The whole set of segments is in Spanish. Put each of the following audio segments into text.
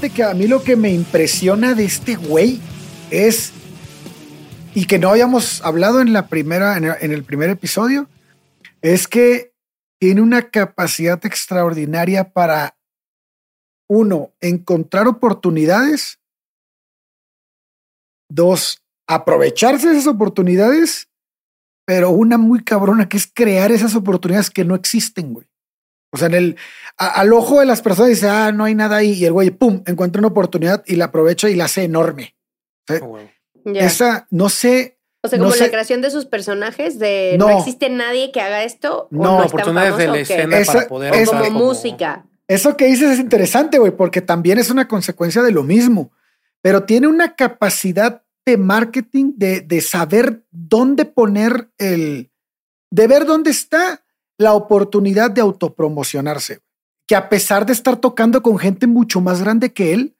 Que a mí lo que me impresiona de este güey es, y que no habíamos hablado en la primera, en el, en el primer episodio, es que tiene una capacidad extraordinaria para, uno, encontrar oportunidades, dos, aprovecharse de esas oportunidades, pero una muy cabrona que es crear esas oportunidades que no existen, güey. O sea, en el, a- al ojo de las personas dice, ah, no hay nada ahí. Y el güey, pum, encuentra una oportunidad y la aprovecha y la hace enorme. Oh, wow. Esa, no sé, o sea, como no la sé- creación de sus personajes de no, No. existe nadie que haga esto. No, o no Oportunidades de la ¿o escena Esa- para poder O esa- como, usar música. eso que dices es interesante, güey, porque también es una consecuencia de lo mismo. Pero tiene una capacidad de marketing, de, de saber dónde poner el, de ver dónde está la oportunidad de autopromocionarse. Que a pesar de estar tocando con gente mucho más grande que él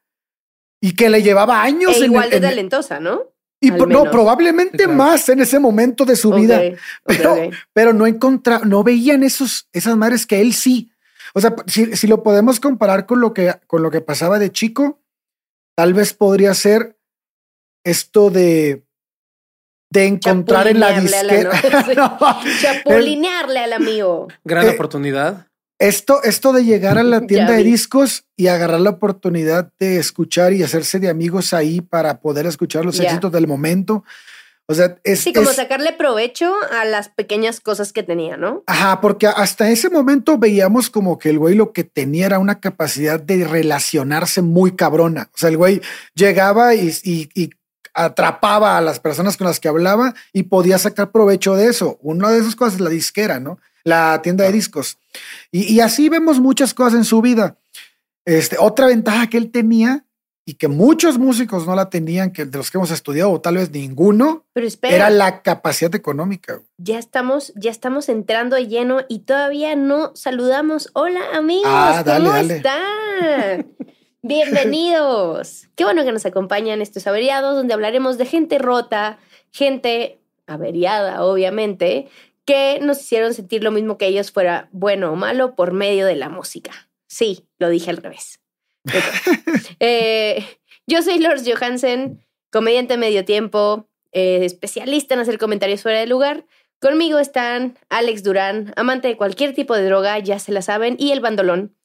y que le llevaba años E en el- igual de en el- talentosa, ¿no? Y Al no, menos. probablemente claro. más en ese momento de su vida, pero, pero no encontra, no veían esos, esas madres que él sí. O sea, si, si lo podemos comparar con lo que, con lo que pasaba de chico, tal vez podría ser esto de, de encontrar en la disquera. no- Chapulinearle al amigo. Gran Eh, oportunidad. esto, esto de llegar a la tienda de discos y agarrar la oportunidad de escuchar y hacerse de amigos ahí para poder escuchar los Ya. éxitos del momento. O sea, es, Sí, como es- sacarle provecho a las pequeñas cosas que tenía, ¿no? Ajá, porque hasta ese momento veíamos como que el güey lo que tenía era una capacidad de relacionarse muy cabrona. O sea, el güey llegaba y, y- y atrapaba a las personas con las que hablaba y podía sacar provecho de eso. Una de esas cosas es la disquera, ¿no? La tienda de discos. Y, y así vemos muchas cosas en su vida. Este, otra ventaja que él tenía y que muchos músicos no la tenían, que de los que hemos estudiado, o tal vez ninguno, Pero espera, era la capacidad económica. ya estamos, ya estamos entrando de lleno y todavía no saludamos. Hola amigos, Ah, dale, ¿cómo dale. están? Bienvenidos. Qué bueno que nos acompañan estos averiados donde hablaremos de gente rota, gente averiada, obviamente, que nos hicieron sentir lo mismo que ellos fuera bueno o malo por medio de la música. Sí, lo dije al revés. Eh, yo soy Lors Johansen, comediante medio tiempo, eh, especialista en hacer comentarios fuera de lugar. Conmigo están Alex Durán, amante de cualquier tipo de droga, ya se la saben, y el bandolón.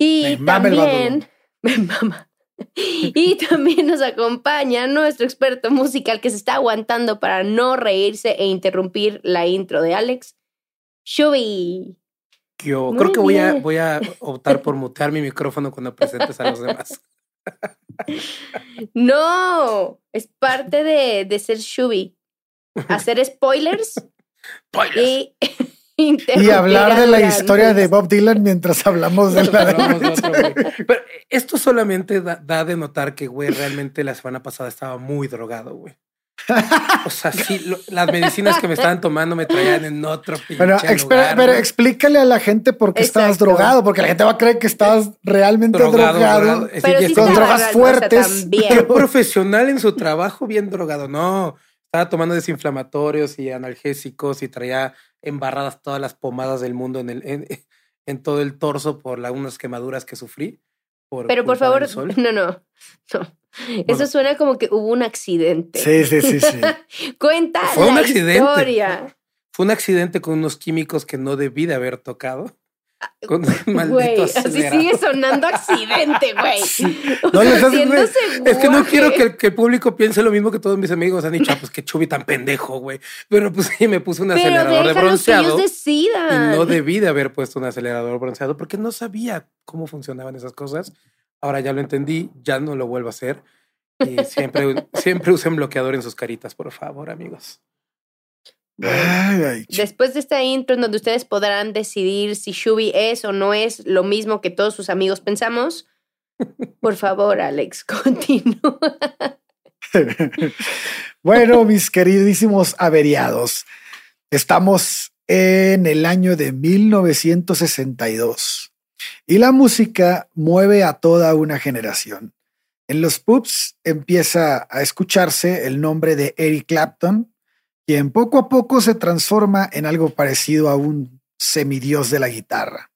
Y Me también, me mama. Y también nos acompaña nuestro experto musical que se está aguantando para no reírse e interrumpir la intro de Alex, Shubi. Yo Muy creo que voy a, voy a optar por mutear mi micrófono cuando presentes a los demás. No, es parte de, de ser Shubi. Hacer spoilers Spoilers. y, Y hablar de la historia de Bob Dylan mientras hablamos de la Hablamos de otro, güey. Pero esto solamente da, da de notar que, güey, realmente la semana pasada estaba muy drogado, güey. O sea, sí, lo- las medicinas que me estaban tomando me traían en otro pinche Pero, exp- lugar, pero güey. explícale a la gente por qué estabas drogado, porque la gente va a creer que estabas realmente Drogado, drogado. drogado. Es Pero decir, sí ya con estaba- drogas fuertes. Qué profesional en su trabajo, bien drogado. No, estaba tomando desinflamatorios y analgésicos y traía embarradas todas las pomadas del mundo en, el, en, en todo el torso por la, unas quemaduras que sufrí. Por Pero por favor, no, no, no. Eso suena como que hubo un accidente. Sí, sí, sí, sí. Cuenta Fue un la accidente. historia. Fue un accidente con unos químicos que no debí de haber tocado. Con un maldito Güey, así sigue sonando accidente, güey. No, les haces, Es que no quiero que el, que el público piense lo mismo que todos mis amigos han dicho, "Ah, pues qué chubi tan pendejo, güey. Pero pues sí, me puse un Pero acelerador de déjalos que ellos bronceado. Y no debí de haber puesto un acelerador bronceado porque no sabía cómo funcionaban esas cosas. Ahora ya lo entendí, ya no lo vuelvo a hacer. Y siempre, siempre usen bloqueador en sus caritas, por favor, amigos. Ay, ay, ch- Después de esta intro en donde ustedes podrán decidir si Shubi es o no es lo mismo que todos sus amigos pensamos, por favor, Alex, continúa. bueno, mis queridísimos averiados, estamos en el año de 1962 y la música mueve a toda una generación. En los pubs empieza a escucharse el nombre de Eric Clapton, quien poco a poco se transforma en algo parecido a un semidios de la guitarra.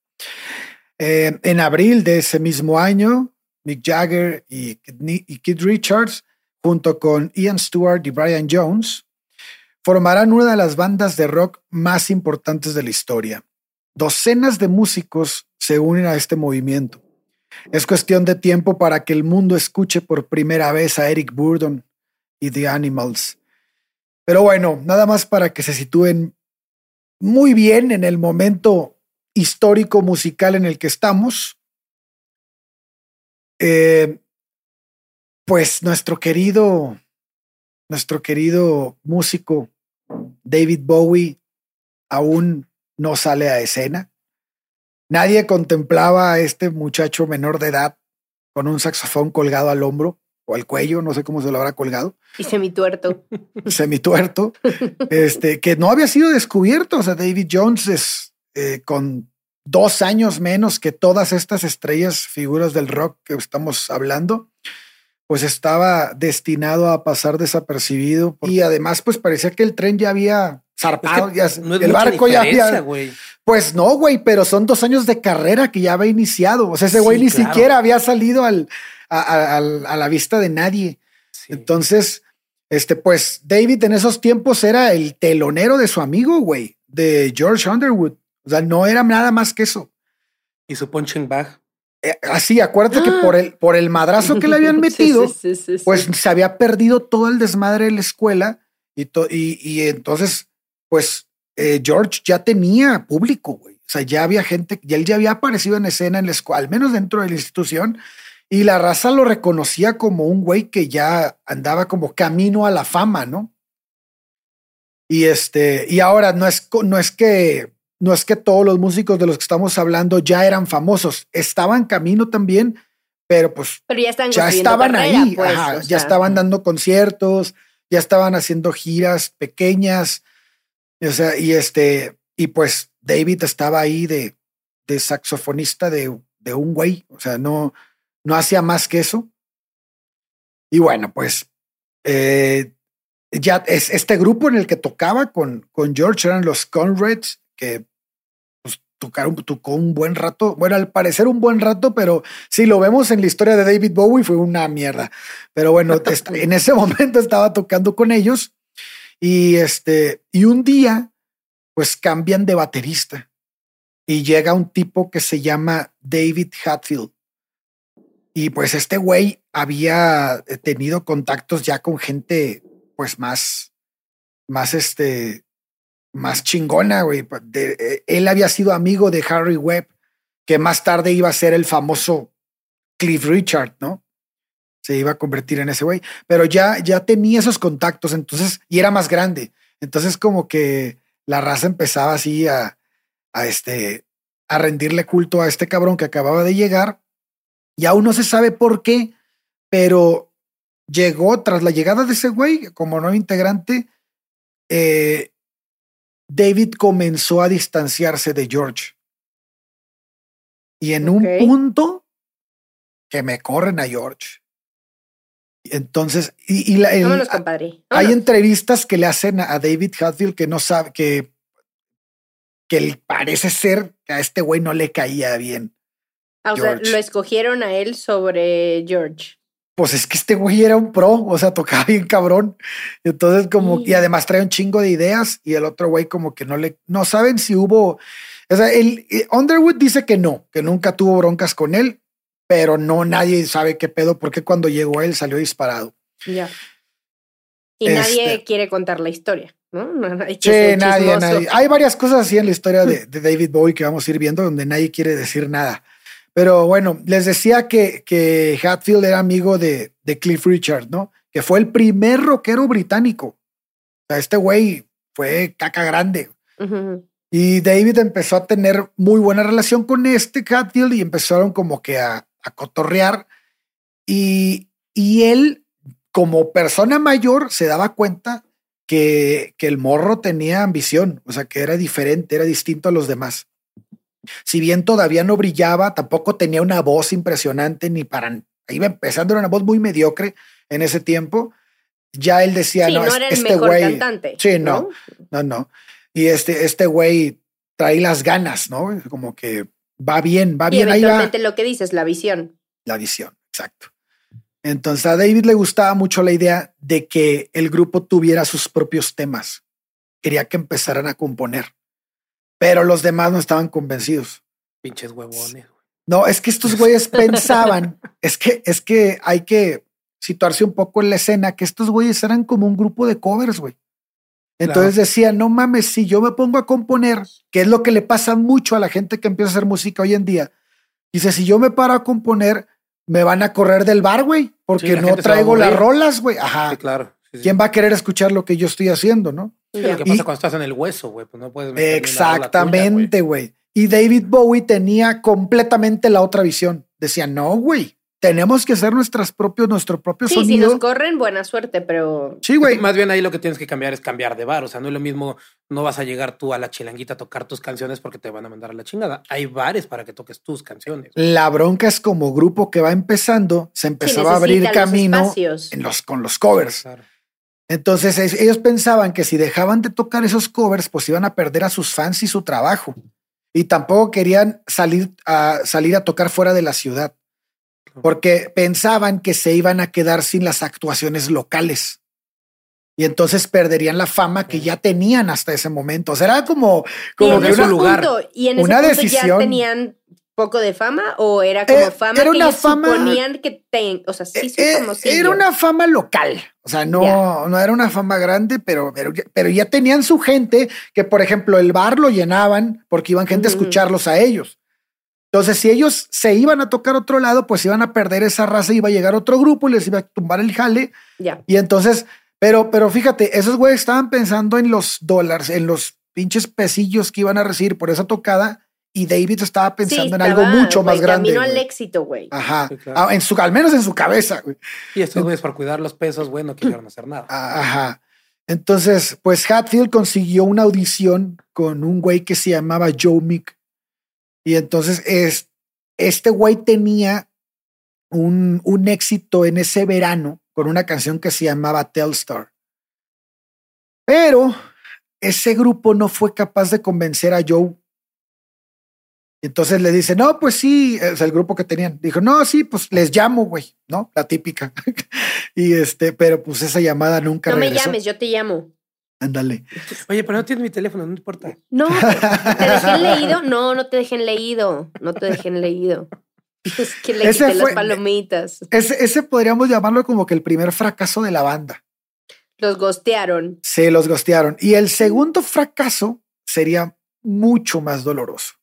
Eh, en abril de ese mismo año, Mick Jagger y, y Keith Richards junto con Ian Stewart y Brian Jones, formarán una de las bandas de rock más importantes de la historia. Docenas de músicos se unen a este movimiento. Es cuestión de tiempo para que el mundo escuche por primera vez a Eric Burdon y The Animals. Pero bueno, nada más para que se sitúen muy bien en el momento histórico musical en el que estamos. Eh, pues nuestro querido, nuestro querido músico David Bowie aún no sale a escena. Nadie contemplaba a este muchacho menor de edad con un saxofón colgado al hombro o al cuello, no sé cómo se lo habrá colgado, Y semituerto. semituerto, este, que no había sido descubierto. O sea, David Jones es eh, con dos años menos que todas estas estrellas, figuras del rock que estamos hablando, pues estaba destinado a pasar desapercibido. Y además, pues parecía que el tren ya había Es zarpado, que ya- no es el barco ya había. Pues no, güey, pero son dos años de carrera que ya había iniciado. O sea, ese Sí, güey ni claro. siquiera había salido al, a, a- al- a la vista de nadie. Sí. Entonces, este, pues David en esos tiempos era el telonero de su amigo, güey, de George Underwood. O sea, no era nada más que eso. y su punching bag. Eh, así, acuérdate que por el, por el madrazo que le habían metido, sí, sí, sí, sí. pues se había perdido todo el desmadre de la escuela y, to- y, y entonces, pues eh, George ya tenía público, güey. O sea, ya había gente, ya él ya había aparecido en escena en la escuela, al menos dentro de la institución, y la raza lo reconocía como un güey que ya andaba como camino a la fama, ¿no? Y este, y ahora no es, no es que no es que todos los músicos de los que estamos hablando ya eran famosos, estaban camino también, pero pues Pero ya están ya construyendo estaban carrera, ahí, pues, ajá, o ya estaban dando conciertos, ya estaban haciendo giras pequeñas, o sea, y este, y pues David estaba ahí de, de saxofonista de, de un güey, o sea, no, no hacía más que eso. Y bueno, pues eh, ya es este grupo en el que tocaba con, con George eran los Conrads, que pues, tocaron, tocó un buen rato, bueno, al parecer un buen rato, pero si lo vemos en la historia de David Bowie fue una mierda. Pero bueno, est- en ese momento estaba tocando con ellos y este, y un día, pues cambian de baterista y llega un tipo que se llama David Hatfield. Y pues este güey había tenido contactos ya con gente, pues más, más este, más chingona, güey. Eh, él había sido amigo de Harry Webb, que más tarde iba a ser el famoso Cliff Richard, ¿no? Se iba a convertir en ese güey, pero ya, ya tenía esos contactos, entonces, y era más grande. Entonces, como que la raza empezaba así a, a este, a rendirle culto a este cabrón que acababa de llegar, y aún no se sabe por qué, pero llegó tras la llegada de ese güey como nuevo integrante, eh, David comenzó a distanciarse de George. Y en un punto que me corren a George. Entonces, y, y la- el- Vámonos, compadre. hay entrevistas que le hacen a David Hatfield que no sabe que, que él parece ser que a este güey no le caía bien. Ah, o sea, lo escogieron a él sobre George. pues es que este güey era un pro, o sea, tocaba bien cabrón. Entonces, como, y además trae un chingo de ideas y el otro güey como que no le, no saben si hubo, o sea, el eh, Underwood dice que no, que nunca tuvo broncas con él, pero no nadie sabe qué pedo, porque cuando llegó él salió disparado. Ya. Y nadie Este- quiere contar la historia, ¿no? Nadie Sí, nadie, nadie. Hay varias cosas así en la historia de, de David Bowie que vamos a ir viendo donde nadie quiere decir nada. Pero bueno, les decía que, que Hatfield era amigo de, de Cliff Richard, ¿no? Que fue el primer rockero británico. O sea, este güey fue caca grande. Y David empezó a tener muy buena relación con este Hatfield y empezaron como que a, a cotorrear. Y, y él, como persona mayor, se daba cuenta que, que el morro tenía ambición, o sea, que era diferente, era distinto a los demás. Si bien todavía no brillaba, tampoco tenía una voz impresionante ni para... Iba empezando, era una voz muy mediocre en ese tiempo. Ya él decía, Sí, no, no, era el este mejor güey... cantante. Sí, no. No, no. Y este, este güey trae las ganas, ¿no? Como que va bien, va Y bien, ahí va lo que dices, la visión. la visión, exacto. Entonces a David le gustaba mucho la idea de que el grupo tuviera sus propios temas. Quería que empezaran a componer, pero los demás no estaban convencidos. Pinches huevones. No, es que estos güeyes pensaban, es que, es que hay que situarse un poco en la escena, que estos güeyes eran como un grupo de covers, güey. Entonces decían, no mames, si yo me pongo a componer, que es lo que le pasa mucho a la gente que empieza a hacer música hoy en día, dice, si yo me paro a componer, me van a correr del bar, güey, porque no traigo las rolas, güey. Ajá. Sí, claro. Sí, sí. ¿Quién va a querer escuchar lo que yo estoy haciendo, no? Sí, lo que Y- pasa cuando estás en el hueso, güey, pues no puedes meter Exactamente, güey. Y David Bowie tenía completamente la otra visión. Decía, no, güey, tenemos que hacer nuestras propios, nuestro propio Sí, si sonido. nos corren, buena suerte, pero sí, güey. Más bien ahí lo que tienes que cambiar es cambiar de bar. O sea, no es lo mismo, no vas a llegar tú a la chilanguita a tocar tus canciones porque te van a mandar a la chingada. Hay bares para que toques tus canciones. La bronca es como grupo que va empezando, se sí empezaba a abrir los camino en los, con los covers. Claro. Entonces es- ellos pensaban que si dejaban de tocar esos covers, pues iban a perder a sus fans y su trabajo. Y tampoco querían salir a, salir a tocar fuera de la ciudad, porque pensaban que se iban a quedar sin las actuaciones locales. Y entonces perderían la fama que ya tenían hasta ese momento. O sea, era como, Y como en que es ese una, un lugar. punto, ¿Y en ese una punto decisión. ya tenían poco de fama o era como Eh, fama era que una ellos fama- suponían que ten, o sea, sí Eh, eh, era una fama local. O sea, no, no era una fama grande, pero, pero, pero ya tenían su gente que, por ejemplo, el bar lo llenaban porque iban gente a escucharlos a ellos. Entonces, si ellos se iban a tocar otro lado, pues iban a perder esa raza, iba a llegar otro grupo y les iba a tumbar el jale. Ya. Y entonces, pero, pero fíjate, esos güeyes estaban pensando en los dólares, en los pinches pesillos que iban a recibir por esa tocada. Y David estaba pensando Sí, en algo mucho más grande. Camino al éxito, güey. Ajá. Sí, claro. Ah, en su, al menos en su cabeza, güey. Y estos güeyes por cuidar los pesos, güey, no quisieron hacer nada. Ah, Ajá. Entonces, pues Hatfield consiguió una audición con un güey que se llamaba Joe Mick. Y entonces es, este güey tenía un, un éxito en ese verano con una canción que se llamaba Telstar. Pero ese grupo no fue capaz de convencer a Joe. Entonces le dice, no, pues sí, es el grupo que tenían. Dijo, no, sí, pues les llamo, güey, ¿no? La típica. y este, pero pues esa llamada nunca No me regresó. llames, yo te llamo. Ándale. Oye, pero no tienes mi teléfono, no importa. No, ¿te dejé leído? No, no te dejen leído. No te dejen leído. Es que le Ese quité fue- las palomitas. Ese, ese podríamos llamarlo como que el primer fracaso de la banda. Los gostearon. Se los gostearon. Y el segundo fracaso sería mucho más doloroso.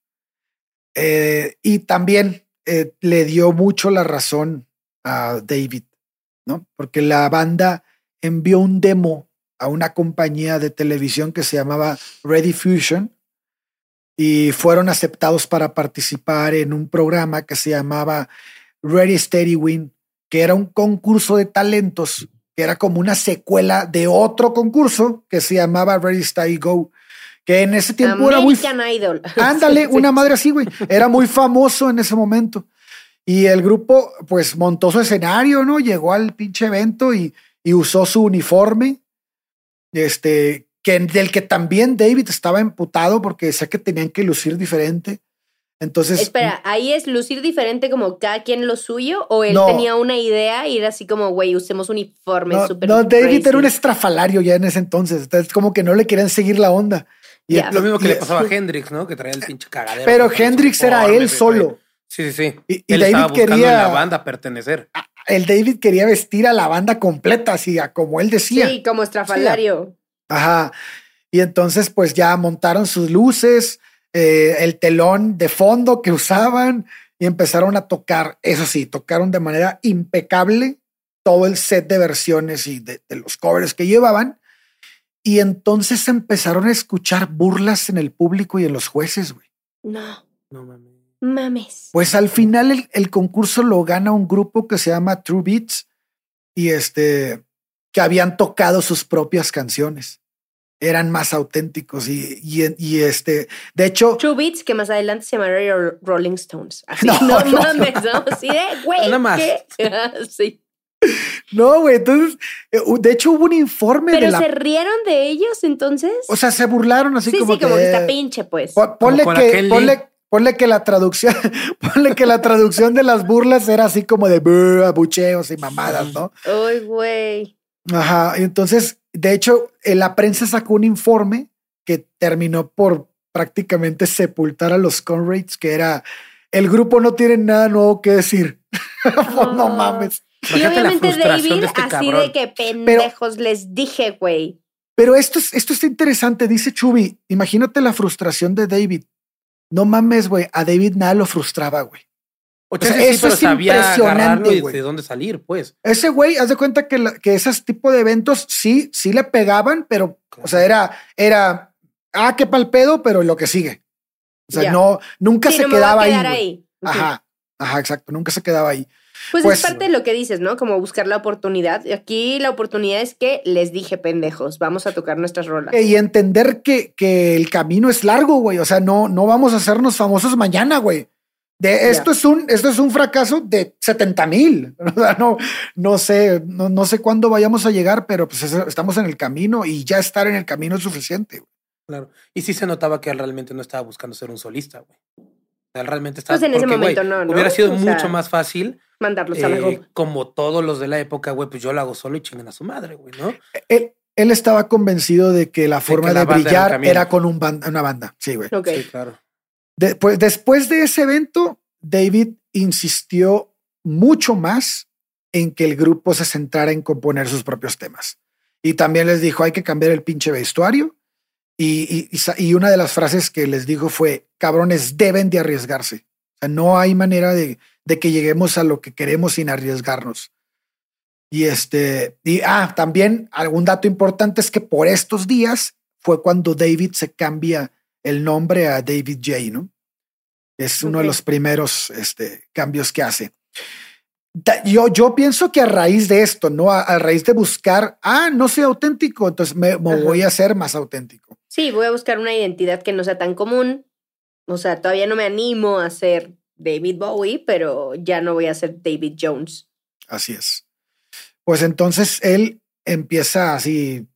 Eh, y también eh, le dio mucho la razón a David, ¿no? Porque la banda envió un demo a una compañía de televisión que se llamaba Ready Fusion y fueron aceptados para participar en un programa que se llamaba Ready Steady Win, que era un concurso de talentos, que era como una secuela de otro concurso que se llamaba Ready Steady Go, que en ese tiempo era muy American Idol. Ándale, Sí, sí. una madre así, güey. Era muy famoso en ese momento. Y el grupo, pues, montó su escenario, ¿no? Llegó al pinche evento y, y usó su uniforme. Este, que, del que también David estaba emputado porque decía que tenían que lucir diferente. Entonces. Espera, ¿ahí es lucir diferente como cada quien lo suyo? ¿O él No. tenía una idea y era así como, güey, usemos uniformes No, súper no, David crazy? era un estrafalario ya en ese entonces. Entonces, como que no le querían seguir la onda. Y-. Lo mismo que y- le pasaba a Hendrix, ¿no? Que traía el pinche cagadero. Pero Hendrix era él solo. Sí, sí, sí. Y- y él David estaba quería- la banda pertenecer. El David quería vestir a la banda completa, así a como él decía. Sí, como estrafalario. Ajá. Y entonces, pues ya montaron sus luces, eh, el telón de fondo que usaban y empezaron a tocar. Eso sí, tocaron de manera impecable todo el set de versiones y de, de los covers que llevaban. Y entonces empezaron a escuchar burlas en el público y en los jueces, güey. No, No mames. mames. Pues al final el, el concurso lo gana un grupo que se llama True Beats y este que habían tocado sus propias canciones. Eran más auténticos y, y, y, este, de hecho, True Beats, que más adelante se llamaría Ro- Rolling Stones. Así, No, no, no, mames, ¿no? Así de, güey, Nada más. ¿qué? sí. no, güey, entonces, eh, de hecho hubo un informe Pero de la, se rieron de ellos entonces. o sea, se burlaron así sí, como sí, como que está pinche, pues. po- ponle que, ponle, ponle que la traducción, ponle que la traducción de las burlas era así como de abucheos y mamadas, ¿no? Ay, güey. Ajá, entonces, de hecho, eh, la prensa sacó un informe que terminó por prácticamente sepultar a los Conrads, que era el grupo no tiene nada nuevo que decir. Pues, no Ah. mames. Y Imagínate la obviamente frustración David, de este así cabrón. de que pendejos les dije, güey. Pero esto, es, esto está interesante, dice Chubi. Imagínate la frustración de David. No mames, güey. A David nada lo frustraba, güey. O sea, sí, eso pero es sabía impresionante, güey. de dónde salir, pues. Ese güey, haz de cuenta que, la- que esos tipo de eventos sí, sí le pegaban, pero, o sea, era, era, ah, qué pal pedo, pero lo que sigue. O sea, no, nunca Sí, se no me voy a quedaba ahí. Ajá, ajá, exacto. Nunca se quedaba ahí. Pues, Pues- es parte de lo que dices, ¿no? Como buscar la oportunidad. Y Aquí la oportunidad es que les dije pendejos, vamos a tocar nuestras rolas. Y entender que, que el camino es largo, güey. O sea, no, no vamos a hacernos famosos mañana, güey. De esto es un, esto es un fracaso de 70 mil. No, no sé, no, no sé cuándo vayamos a llegar, pero pues estamos en el camino y ya estar en el camino es suficiente. güey. Claro. Y sí se notaba que él realmente no estaba buscando ser un solista, güey. Él realmente estaba. Pues en ese güey, momento no, ¿no? Hubiera sido O sea, mucho más fácil, Mandarlos a la eh, goma. como todos los de la época, güey, pues yo lo hago solo y chinguen a su madre, güey, ¿no? Él, él estaba convencido de que la forma de, la un brillar era con un una banda. Sí, güey. Ok. Sí, claro. De- pues, después de ese evento, David insistió mucho más en que el grupo se centrara en componer sus propios temas. Y también les dijo, hay que cambiar el pinche vestuario. Y, y- y una de las frases que les dijo fue, cabrones, deben de arriesgarse. O sea, no hay manera de, de que lleguemos a lo que queremos sin arriesgarnos. Y este, y ah, también algún dato importante es que por estos días fue cuando David se cambia el nombre a David J, ¿no? Es uno de los primeros este, cambios que hace. Yo, yo pienso que a raíz de esto, ¿no? A, a raíz de buscar, ah, no soy auténtico, entonces me, me voy a hacer más auténtico. Sí, voy a buscar una identidad que no sea tan común. O sea, todavía no me animo a ser David Bowie, pero ya no voy a ser David Jones. Así es. Pues entonces él empieza así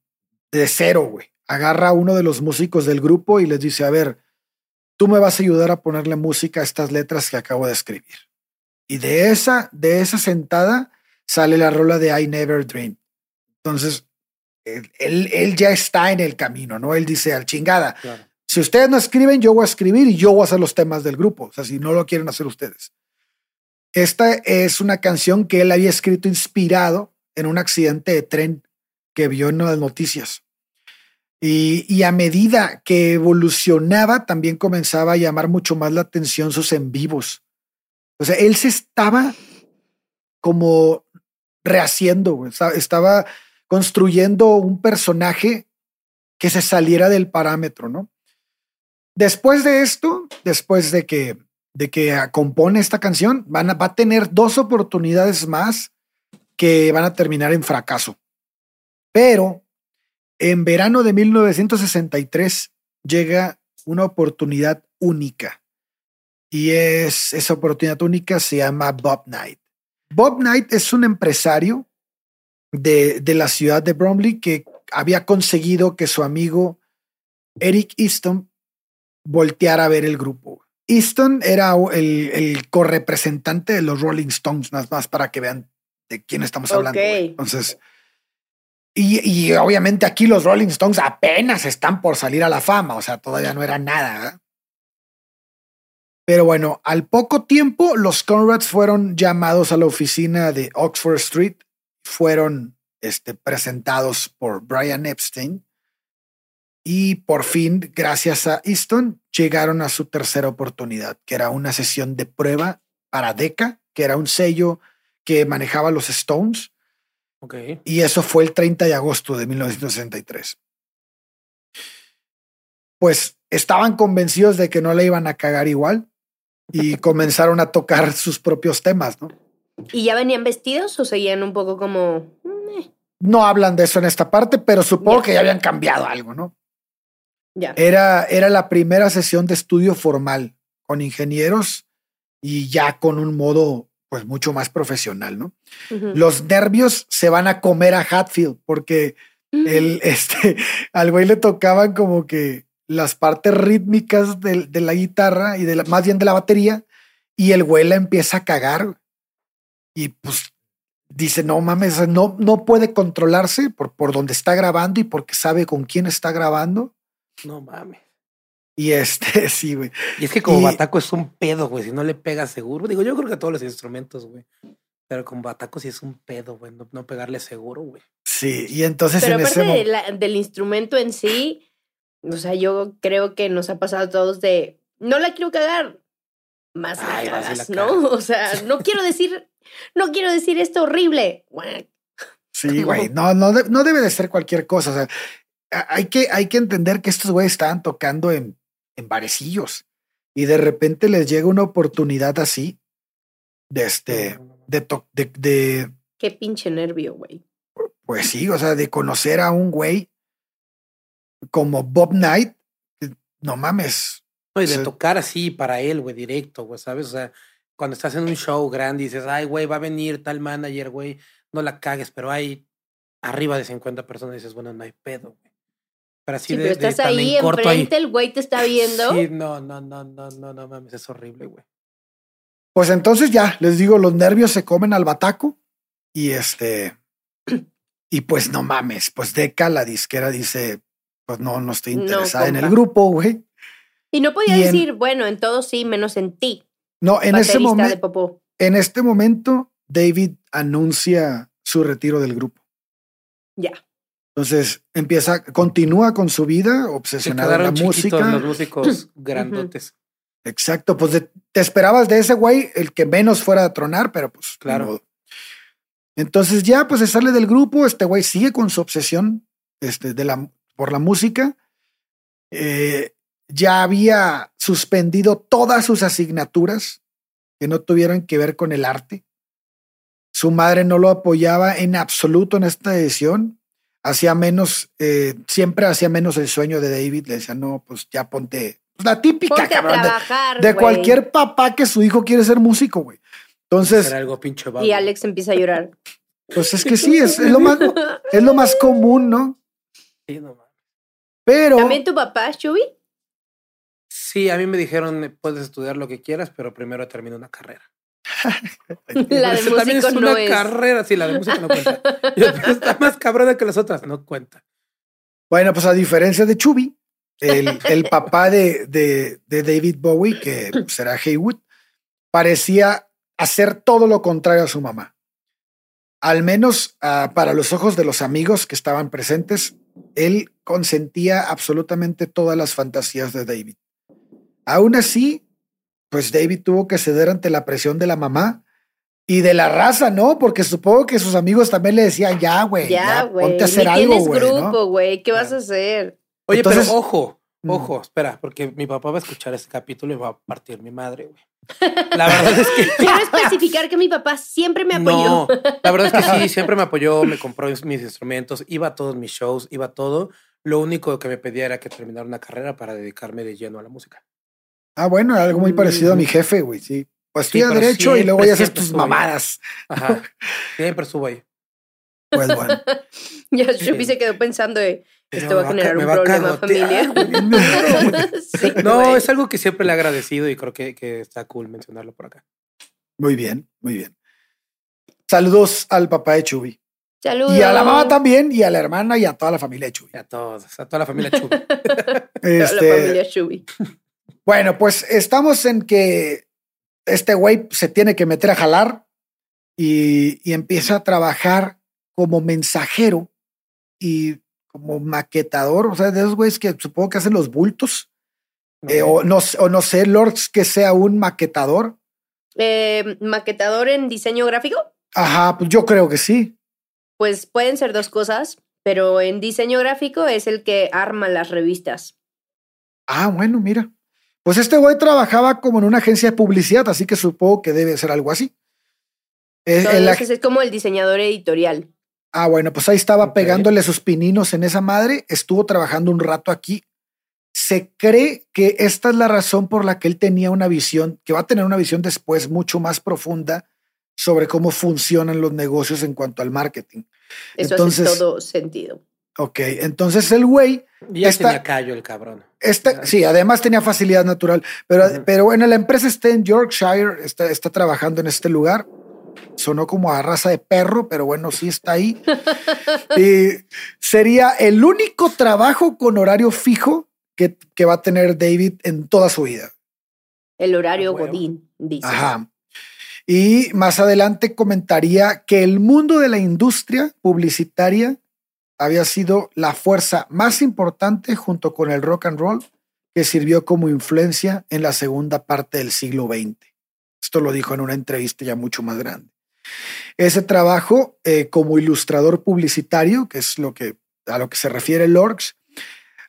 de cero, güey. Agarra a uno de los músicos del grupo y les dice, a ver, tú me vas a ayudar a ponerle música a estas letras que acabo de escribir. Y de esa, de esa sentada sale la rola de I Never Dream. Entonces, él, él, él ya está en el camino, ¿no? Él dice, al chingada, claro. Si ustedes no escriben, yo voy a escribir y yo voy a hacer los temas del grupo. O sea, si no lo quieren hacer ustedes. Esta es una canción que él había escrito inspirado en un accidente de tren que vio en las noticias. Y, y a medida que evolucionaba, también comenzaba a llamar mucho más la atención sus en vivos. O sea, él se estaba como rehaciendo, estaba construyendo un personaje que se saliera del parámetro, ¿no? Después de esto, después de que, de que compone esta canción, van a- va a tener dos oportunidades más que van a terminar en fracaso. Pero en verano de 1963 llega una oportunidad única. Y es, esa oportunidad única se llama Bob Knight. Bob Knight es un empresario de, de la ciudad de Bromley que había conseguido que su amigo Eric Easton volteara a ver el grupo. Easton era el, el correpresentante de los Rolling Stones, nada más para que vean de quién estamos hablando. Entonces, y, y, obviamente aquí los Rolling Stones apenas están por salir a la fama, o sea, todavía no era nada. ¿eh? Pero bueno, al poco tiempo los Conrads fueron llamados a la oficina de Oxford Street, fueron este, presentados por Brian Epstein y por fin, gracias a Easton, llegaron a su tercera oportunidad, que era una sesión de prueba para Decca, que era un sello que manejaba los Stones. Okay. Y eso fue el 30 de agosto de 1963. Pues estaban convencidos de que no le iban a cagar igual y comenzaron a tocar sus propios temas, ¿no? ¿Y ya venían vestidos o seguían un poco como... Eh? No hablan de eso en esta parte, pero supongo que ya habían cambiado algo, ¿no? Ya. Era, era la primera sesión de estudio formal con ingenieros y ya con un modo pues mucho más profesional, ¿no? Uh -huh. Los nervios se van a comer a Hatfield porque uh -huh. el, este, al güey le tocaban como que las partes rítmicas de, de la guitarra y de la, más bien de la batería y el güey la empieza a cagar y pues dice, no mames, no, no puede controlarse por, por donde está grabando y porque sabe con quién está grabando. No mames. Y este, sí, güey. Y es que como y, bataco es un pedo, güey. Si no le pega seguro. Digo, yo creo que todos los instrumentos, güey. Pero con bataco sí es un pedo, güey. No, no, pegarle seguro, güey. Sí, y entonces. Pero en aparte ese de la, del instrumento en sí, o sea, yo creo que nos ha pasado a todos de. No la quiero cagar. Más la Ay, cagas, la ¿no? O sea, no quiero decir. No quiero decir esto horrible. Sí, güey. No, no, no debe de ser cualquier cosa. O sea, hay que, hay que entender que estos güeyes estaban tocando en, en barecillos y de repente les llega una oportunidad así de este, de, to, de, de, Qué pinche nervio, güey. Pues sí, o sea, de conocer a un güey como Bob Knight, no mames. No, y de o sea, tocar así para él, güey, directo, güey, ¿sabes? O sea, cuando estás en un show grande y dices, ay, güey, va a venir tal manager, güey, no la cagues, pero hay arriba de 50 personas y dices, bueno, no hay pedo, güey. Pero así sí, de, pero estás de tan ahí en corto enfrente, ahí. el güey te está viendo. Sí, no, no, no, no, no, no mames, es horrible, güey. Pues entonces ya, les digo, los nervios se comen al bataco y este, y pues no mames, pues Deca, la disquera dice, pues no, no estoy interesada No, en el grupo, güey. Y no podía Y en- decir, bueno, en todo sí, menos en ti. No, en ese momento, Popó. en este momento, David anuncia su retiro del grupo. Ya. Entonces empieza, continúa con su vida, Se obsesionado en la música. los músicos grandotes. Exacto, pues de- te esperabas de ese güey el que menos fuera a tronar, pero pues Claro. Entonces ya pues se sale del grupo, este güey sigue con su obsesión este, de la, por la música. Eh, ya había suspendido todas sus asignaturas que no tuvieran que ver con el arte. Su madre no lo apoyaba en absoluto en esta decisión. Hacía menos, eh, siempre hacía menos el sueño de David. Le decía, no, pues ya ponte pues, la típica, Ponte cabrón, de- trabajar, de güey. cualquier papá que su hijo quiere ser músico, güey. Entonces, Era algo pinche. Y Alex empieza a llorar. pues es que sí, es, es lo más, es lo más común, ¿no? Sí, no. Pero ¿También tu papá, Chubi? Sí, a mí me dijeron, puedes estudiar lo que quieras, pero primero termina una carrera. La de Eso también es no una es. carrera, sí, la de música no cuenta. Y después está más cabrona que las otras, no cuenta. bueno, pues a diferencia de Chubby, el, el papá de, de, de David Bowie, que será Haywood, parecía hacer todo lo contrario a su mamá. Al menos ah, para los ojos de los amigos que estaban presentes, él consentía absolutamente todas las fantasías de David. Aún así, pues David tuvo que ceder ante la presión de la mamá y de la raza, ¿no? Porque supongo que sus amigos también le decían, ya, güey, Ya, ya, güey. ponte a hacer algo, güey. ¿no? grupo, güey. ¿Qué vas a hacer? Oye, Entonces- pero ojo, Mm. ojo, espera, porque mi papá va a escuchar este capítulo y va a partir mi madre, güey. La verdad es que. Quiero especificar que mi papá siempre me apoyó. No, la verdad es que sí, siempre me apoyó, me compró mis instrumentos, iba a todos mis shows, iba a todo. Lo único que me pedía era que terminara una carrera para dedicarme de lleno a la música. Ah, bueno, algo muy parecido a mi Mm. jefe, güey, sí. Pues Sí, estudia derecho y luego ya haces tus mamadas. Ajá. Siempre estuvo ahí. Pues bueno. Ya Sí. Shubi se quedó pensando de, Pero esto va a generar un a problema güey. Sí, No, güey. es algo que siempre le he agradecido y creo que, que está cool mencionarlo por acá. Muy bien, muy bien. Saludos al papá de Chubi. Saludos. Y a la mamá también, y a la hermana y a toda la familia de Chubi. Y a todos, a toda la familia Chubi. Toda Este, la familia Shubi. Bueno, pues estamos en que este güey se tiene que meter a jalar y, y empieza a trabajar como mensajero y como maquetador, o sea, de esos güeyes que supongo que hacen los bultos, eh, o, no, sé- o no sé, Lords que sea un maquetador. Eh, ¿Maquetador en diseño gráfico? Ajá, pues yo creo que sí. Pues pueden ser dos cosas, pero en diseño gráfico es el que arma las revistas. Ah, bueno, mira. Pues este güey trabajaba como en una agencia de publicidad, así que supongo que debe ser algo así. Eh, Entonces es como el diseñador editorial. Ah, bueno, pues ahí estaba pegándole sus pininos en esa madre. Estuvo trabajando un rato aquí. Se cree que esta es la razón por la que él tenía una visión, que va a tener una visión después mucho más profunda sobre cómo funcionan los negocios en cuanto al marketing. Eso Entonces- hace todo sentido. Ok, entonces el güey, Y ya Esta- tenía callo el cabrón. este, sí, además tenía facilidad natural, pero, pero bueno, la empresa está en Yorkshire, está, está trabajando en este lugar. Sonó como a raza de perro, pero bueno, sí está ahí. y sería el único trabajo con horario fijo que, que va a tener David en toda su vida. El horario Ah. Godín, dice. Ajá. Y más adelante comentaría que el mundo de la industria publicitaria había sido la fuerza más importante junto con el rock and roll que sirvió como influencia en la segunda parte del siglo XX. Esto lo dijo en una entrevista ya mucho más grande. Ese trabajo eh, como ilustrador publicitario, que es lo que a lo que se refiere Lorx,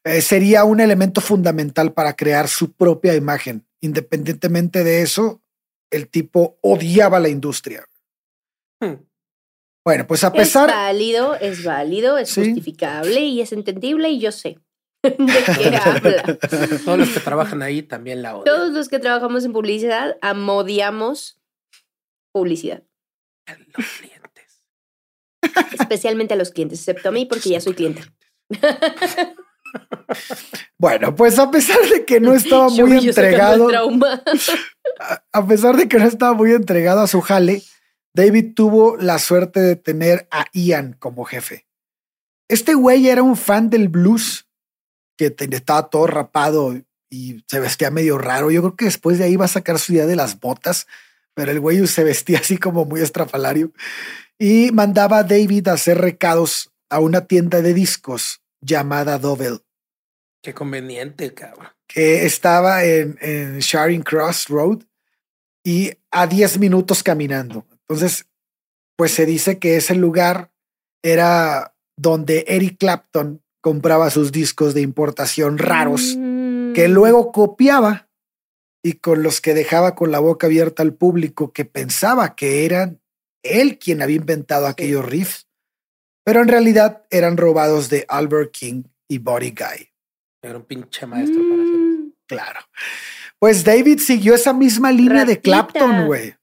eh, sería un elemento fundamental para crear su propia imagen. Independientemente de eso, el tipo odiaba la industria. Hmm. Bueno, pues a Es pesar, válido, es válido, es Sí. justificable y es entendible y yo sé de qué habla. Todos los que trabajan ahí también la odian. Todos los que trabajamos en publicidad amodiamos publicidad, Los clientes. especialmente a los clientes, excepto a mí porque ya soy cliente. bueno, pues a pesar de que no estaba muy yo entregado, a- a pesar de que no estaba muy entregado a su jale, David tuvo la suerte de tener a Ian como jefe. Este güey era un fan del blues, que estaba todo rapado y se vestía medio raro. Yo creo que después de ahí va a sacar su idea de las botas, pero el güey se vestía así como muy estrafalario y mandaba a David a hacer recados a una tienda de discos llamada Dovel Qué conveniente, cabrón. que estaba en, en Charing Cross Road y a 10 minutos caminando. Entonces, pues se dice que ese lugar era donde Eric Clapton compraba sus discos de importación raros Mm. que luego copiaba y con los que dejaba con la boca abierta al público que pensaba que eran él quien había inventado aquellos riffs, pero en realidad eran robados de Albert King y Buddy Guy. Era un pinche maestro para hacer eso. Mm. Claro. Pues David siguió esa misma línea de. Clapton, güey.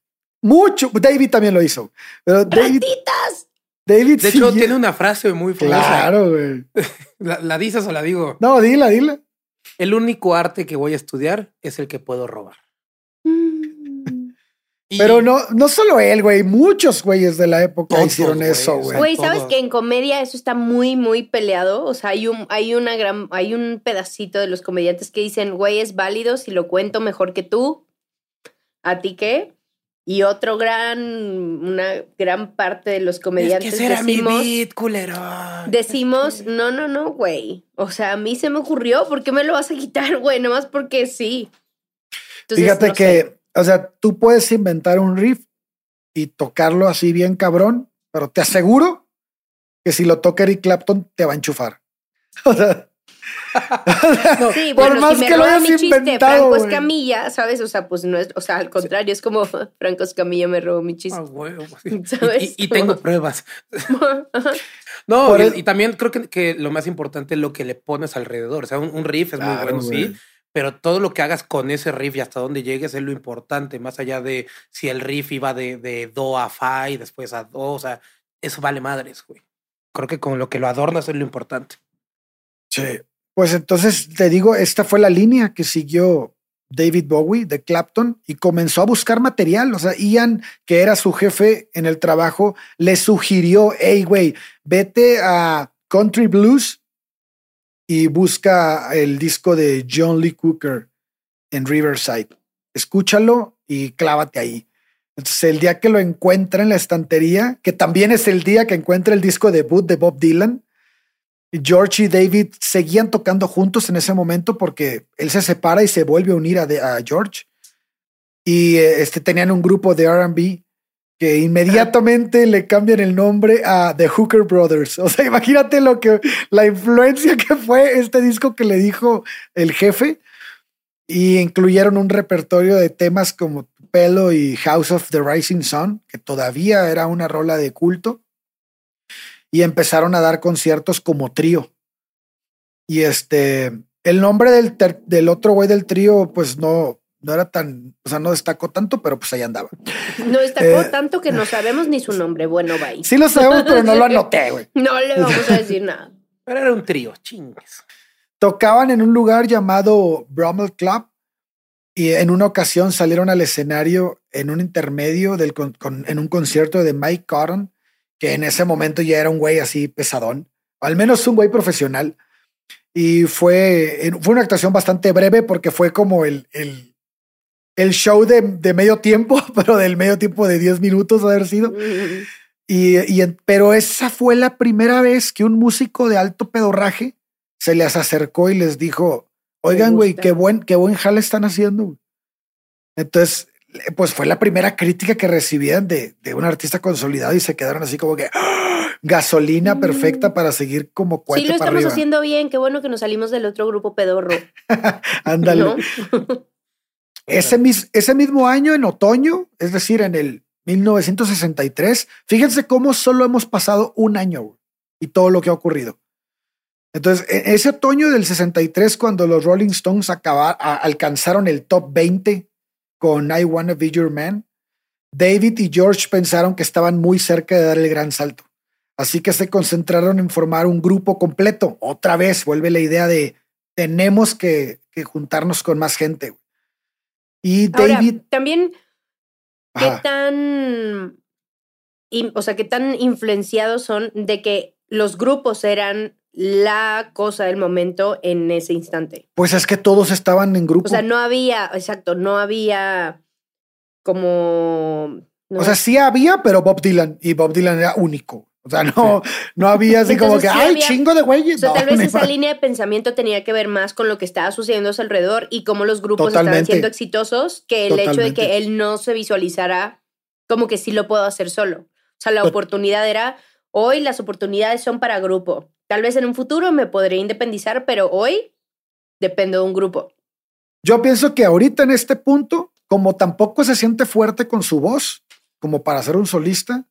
Mucho. David también lo hizo. Pero David, ¡Ratitas! David De hecho, tiene una frase muy famosa. Claro, güey. ¿La, la dices o la digo? No, dila, dila. El único arte que voy a estudiar es el que puedo robar. Mm. Y- Pero no, no solo él, güey. Muchos güeyes de la época Todos, hicieron eso, güey. Güey, ¿sabes todos. que en comedia eso está muy, muy peleado? O sea, hay un, hay una gran, hay un pedacito de los comediantes que dicen, güey, es válido si lo cuento mejor que tú. ¿A ti qué? Y otro gran, una gran parte de los Es comediantes que mi decimos, beat, culero. decimos, no, no, no, güey. O sea, a mí se me ocurrió, ¿por qué me lo vas a quitar, güey? Nomás porque sí. Entonces, Fíjate no que, sé. o sea, tú puedes inventar un riff y tocarlo así bien cabrón, pero te aseguro que si lo toca Eric Clapton te va a enchufar. O sea, Sí, por bueno, más si me que lo hayas mi chiste, inventado, Franco güey. Escamilla, ¿sabes? O sea, pues no es, o sea, al contrario, es como Franco Escamilla me robó mi chiste. Ah, huevo. ¿Sabes? Y, y- y tengo pruebas. No, y, el- y también creo que, que lo más importante es lo que le pones alrededor. O sea, un, un riff es muy bueno, güey. sí. Pero todo lo que hagas con ese riff y hasta dónde llegues es lo importante, más allá de si el riff iba de, de do a fa y después a do. O sea, eso vale madres, güey. creo que con lo que lo adornas es lo importante. Sí. Pues entonces te digo, esta fue la línea que siguió David Bowie de Clapton y comenzó a buscar material. O sea, Ian, que era su jefe en el trabajo, le sugirió, hey, güey, vete a Country Blues y busca el disco de John Lee Cooker en Riverside. Escúchalo y clávate ahí. Entonces, el día que lo encuentra en la estantería, que también es el día que encuentra el disco debut de Bob Dylan, George y David seguían tocando juntos en ese momento porque él se separa y se vuelve a unir a, George. Y eh, este, tenían un grupo de RB que inmediatamente le cambian el nombre a The Hooker Brothers. O sea, imagínate lo que la influencia que fue este disco que le dijo el jefe. Y incluyeron un repertorio de temas como Pelo y House of the Rising Sun, que todavía era una rola de culto. Y empezaron a dar conciertos como trío. Y este, el nombre del, del otro güey del trío, pues no, no era tan, o sea, no destacó tanto, pero pues ahí andaba. No destacó eh, tanto que no sabemos ni su nombre. Bueno, bye. Sí lo sabemos, pero no lo anoté, güey. No le vamos a decir nada. Pero era un trío, chingues. Tocaban en un lugar llamado Brummel Club y en una ocasión salieron al escenario en un intermedio del en un concierto de Mike Cotton, que en ese momento ya era un güey así pesadón, o al menos un güey profesional. Y fue, fue una actuación bastante breve porque fue como el, el el show de, de, medio tiempo, pero del medio tiempo de 10 minutos haber sido. Y, y, pero esa fue la primera vez que un músico de alto pedorraje se les acercó y les dijo, oigan, güey, qué buen, qué buen jale están haciendo. Entonces, pues fue la primera crítica que recibían de, de un artista consolidado y se quedaron así como que ¡Ah! gasolina perfecta mm. para seguir como cuento. Sí, lo estamos haciendo bien. Qué bueno que nos salimos del otro grupo pedorro. Ándale. Ese, ese mismo año, en otoño, es decir, en el 1963, fíjense cómo solo hemos pasado un año y todo lo que ha ocurrido. Entonces, e, ese otoño del 63, cuando los Rolling Stones alcanzaron el top 20 con I Wanna Be Your Man, David y George pensaron que estaban muy cerca de dar el gran salto. Así que se concentraron en formar un grupo completo. Otra vez vuelve la idea de tenemos que, que juntarnos con más gente. Y David. también, ¿qué tan. O sea, qué tan influenciados son de que los grupos eran la cosa del momento en ese instante? Pues es que todos estaban en grupo. O sea, no había, exacto, no había como. o sea, sí había, pero Bob Dylan, y Bob Dylan era único. O sea, no, no había así como que, ay, chingo de güeyes. O sea, tal vez esa línea de pensamiento tenía que ver más con lo que estaba sucediendo a su alrededor y cómo los grupos estaban siendo exitosos que el hecho de que él no se visualizara como que sí lo puedo hacer solo. O sea, la oportunidad era, hoy las oportunidades son para grupo. Tal vez en un futuro me podré independizar, pero hoy dependo de un grupo. Yo pienso que ahorita en este punto, como tampoco se siente fuerte con su voz, como para ser un solista,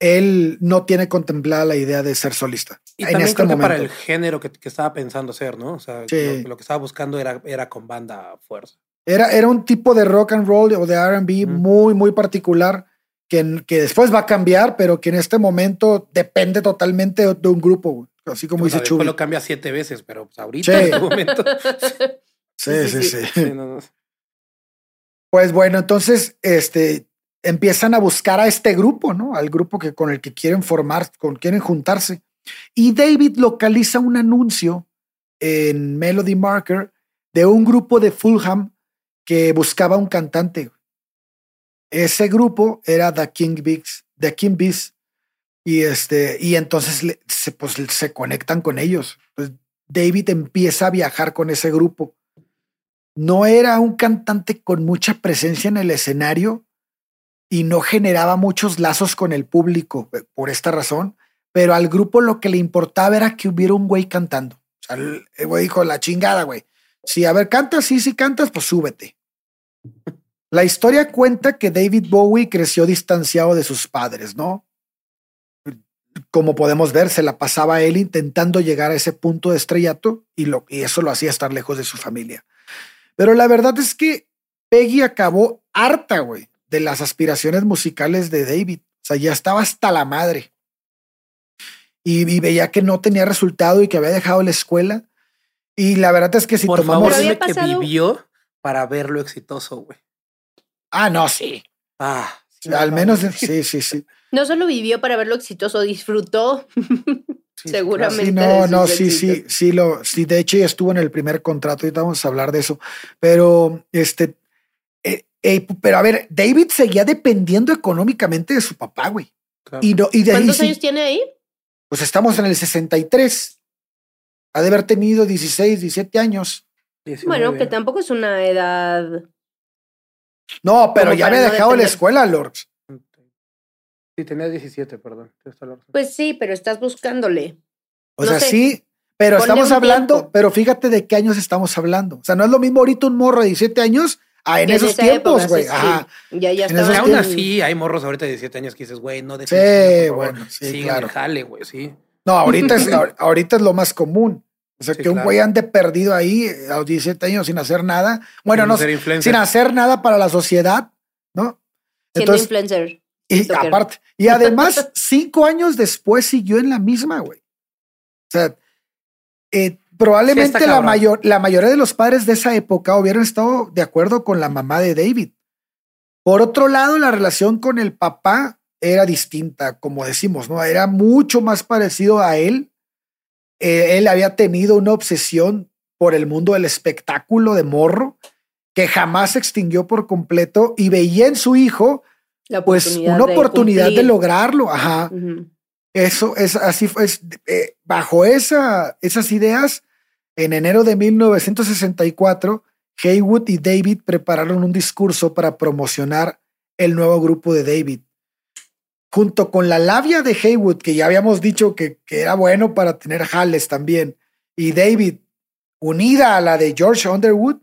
él no tiene contemplada la idea de ser solista. Y también este creo que para el género que, estaba pensando ser, ¿no? O sea, lo, que estaba buscando era, era con banda fuerza. Era, era un tipo de rock and roll o de RB muy, muy particular que, que después va a cambiar, pero que en este momento depende totalmente de un grupo, así como dice Chuy. lo cambia siete veces, pero pues, ahorita en este momento. sí, sí, sí. Pues bueno, entonces, este, empiezan a buscar a este grupo, ¿no? Al grupo que, con el que quieren formar, con quieren juntarse. Y David localiza un anuncio en Melody Marker de un grupo de Fulham que buscaba un cantante. Ese grupo era The King Bees, The King Bees. Y este, y entonces se, pues, se conectan con ellos. Pues David empieza a viajar con ese grupo. No era un cantante con mucha presencia en el escenario, y no generaba muchos lazos con el público eh, por esta razón, pero al grupo lo que le importaba era que hubiera un güey cantando. O sea, el güey dijo, la chingada, güey. Si, a ver, cantas, sí, sí cantas, pues súbete. La historia cuenta que David Bowie creció distanciado de sus padres, ¿no? Como podemos ver, se la pasaba él intentando llegar a ese punto de estrellato y, lo, y eso lo hacía estar lejos de su familia. Pero la verdad es que Peggy acabó harta, güey, de las aspiraciones musicales de David. O sea, ya estaba hasta la madre. y, y veía que no tenía resultado y que había dejado la escuela. Y la verdad es que si Por tomamos... favor, dime que vivió para verlo exitoso, güey. Ah, no, sí. Ah, sí, Al no, menos, no, sí, sí, sí. No solo vivió para verlo exitoso, disfrutó sí, seguramente. Sí, no, no, sí, sí, sí, lo, sí, de hecho ya estuvo en el primer contrato, ahorita vamos a hablar de eso, pero este, eh, eh, pero a ver, David seguía dependiendo económicamente de su papá, güey, claro. y, no, y de ahí ¿Cuántos sí, años tiene ahí? pues estamos en el 63, ha de haber tenido 16, 17 años, 19. Bueno, que tampoco es una edad. No, pero Como ya había no dejado la escuela, Lords, Sí, tenía 17, perdón. Pues sí, pero estás buscándole. o No sea, sé. sí, pero Ponle estamos hablando, tiempo. pero fíjate de qué años estamos hablando, o sea, no es lo mismo ahorita un morro de 17 años a en esos esa tiempos, güey, sí, sí. ajá. Ya, ya En estaba. aún así, hay morros ahorita de 17 años que dices, güey, no dejes Sí, de por favor. bueno, sí, Sigan claro. jale, güey, sí. No, ahorita es, ahor- ahorita es lo más común. O sea, Sí, que un claro. güey ande perdido ahí eh, a los 17 años sin hacer nada. Bueno, Sin no, ser influencer. sin hacer nada para la sociedad, ¿no? Siendo Entonces, influencer. y aparte, y además, cinco años después siguió en la misma, güey. O sea, eh, probablemente Sí, la, mayor, la mayoría de los padres de esa época hubieran estado de acuerdo con la mamá de David. Por otro lado, la relación con el papá era distinta, como decimos, ¿no? Era mucho más parecido a él. Eh, él había tenido una obsesión por el mundo del espectáculo de morro que jamás se extinguió por completo y veía en su hijo La pues una de oportunidad de lograrlo. Ajá. Eso es así, es, eh, bajo esa, esas ideas, en enero de 1964, Haywood y David prepararon un discurso para promocionar el nuevo grupo de David. Junto con la labia de Haywood, que ya habíamos dicho que, que era bueno para tener jales también, y David, unida a la de George Underwood,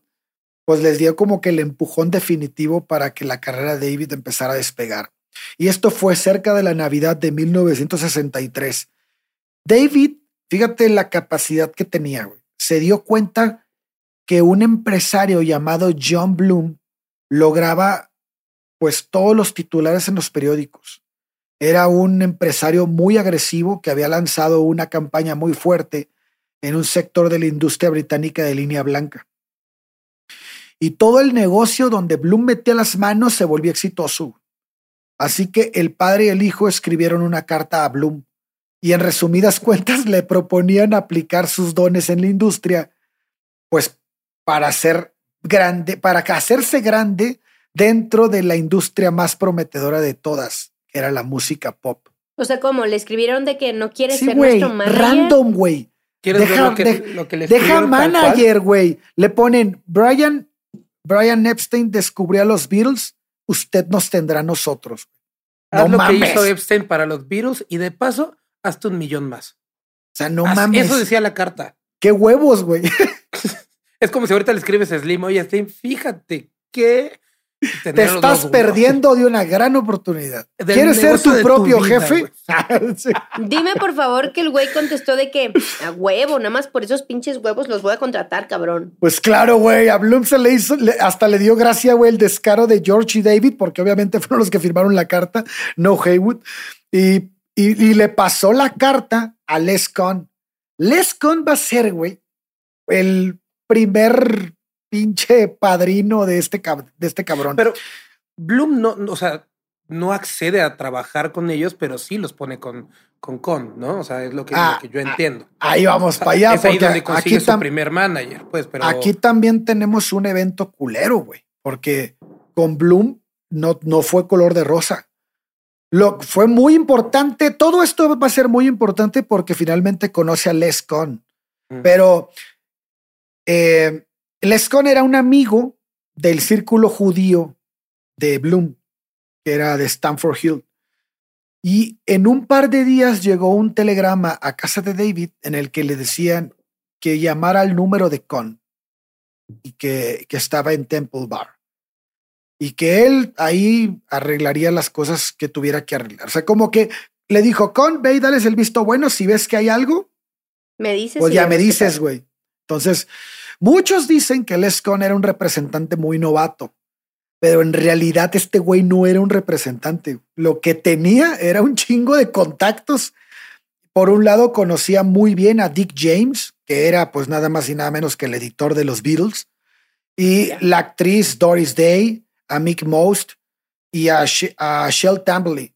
pues les dio como que el empujón definitivo para que la carrera de David empezara a despegar. Y esto fue cerca de la Navidad de 1963. David, fíjate la capacidad que tenía. Se dio cuenta que un empresario llamado John Bloom lograba pues todos los titulares en los periódicos. Era un empresario muy agresivo que había lanzado una campaña muy fuerte en un sector de la industria británica de línea blanca. Y todo el negocio donde Bloom metía las manos se volvió exitoso. Así que el padre y el hijo escribieron una carta a Bloom y en resumidas cuentas le proponían aplicar sus dones en la industria, pues para hacer grande, para hacerse grande dentro de la industria más prometedora de todas, que era la música pop. O sea, como le escribieron de que no quiere Sí, ser nuestro manager. random, güey. ¿Quieres Deja- ver lo que, de- lo que le Deja manager, güey. Le ponen Brian, Brian Epstein descubrió a los Beatles, usted nos tendrá a nosotros. Haz No lo que hizo Epstein para los Beatles y de paso, hazte un millón más. O sea, no Así- mames. Eso decía la carta. Qué huevos, güey. Es como si ahorita le escribes a Slim, oye, Slim, fíjate que... Te estás perdiendo de una gran oportunidad. Del ¿Quieres ser tu propio vida, jefe? Sí. Dime por favor que el güey contestó de que a huevo, nada más por esos pinches huevos los voy a contratar, cabrón. Pues claro, güey. A Bloom se le hizo, le- hasta le dio gracia, güey, el descaro de George y David, porque obviamente fueron los que firmaron la carta, no Haywood. Y, y, y le pasó la carta a Les Con. Les Con va a ser, güey, el primer pinche padrino de este, de este cabrón. Pero Bloom no, o sea, no accede a trabajar con ellos, pero sí los pone con con, con ¿no? O sea, es lo que, Ah, lo que yo ah, entiendo. Ahí vamos para allá, es ahí donde consigue aquí, su primer manager, pues, pero aquí también tenemos un evento culero, güey, porque con Bloom no, no fue color de rosa. Lo fue muy importante. Todo esto va a ser muy importante porque finalmente conoce a Les Con. Mm. Pero eh, Les Con era un amigo del círculo judío de Bloom, que era de Stanford Hill. Y en un par de días llegó un telegrama a casa de David en el que le decían que llamara al número de Con y que, que estaba en Temple Bar. Y que él ahí arreglaría las cosas que tuviera que arreglar. O sea, como que le dijo, Con, ve y dales el visto bueno. Si ves que hay algo, Me dices. pues ya me dices, güey. Entonces, muchos dicen que Les Con era un representante muy novato, pero en realidad este güey no era un representante. Lo que tenía era un chingo de contactos, por un lado conocía muy bien a Dick James, que era pues nada más y nada menos que el editor de los Beatles, y la actriz Doris Day, a Mick Most y a, a Shell Tambley.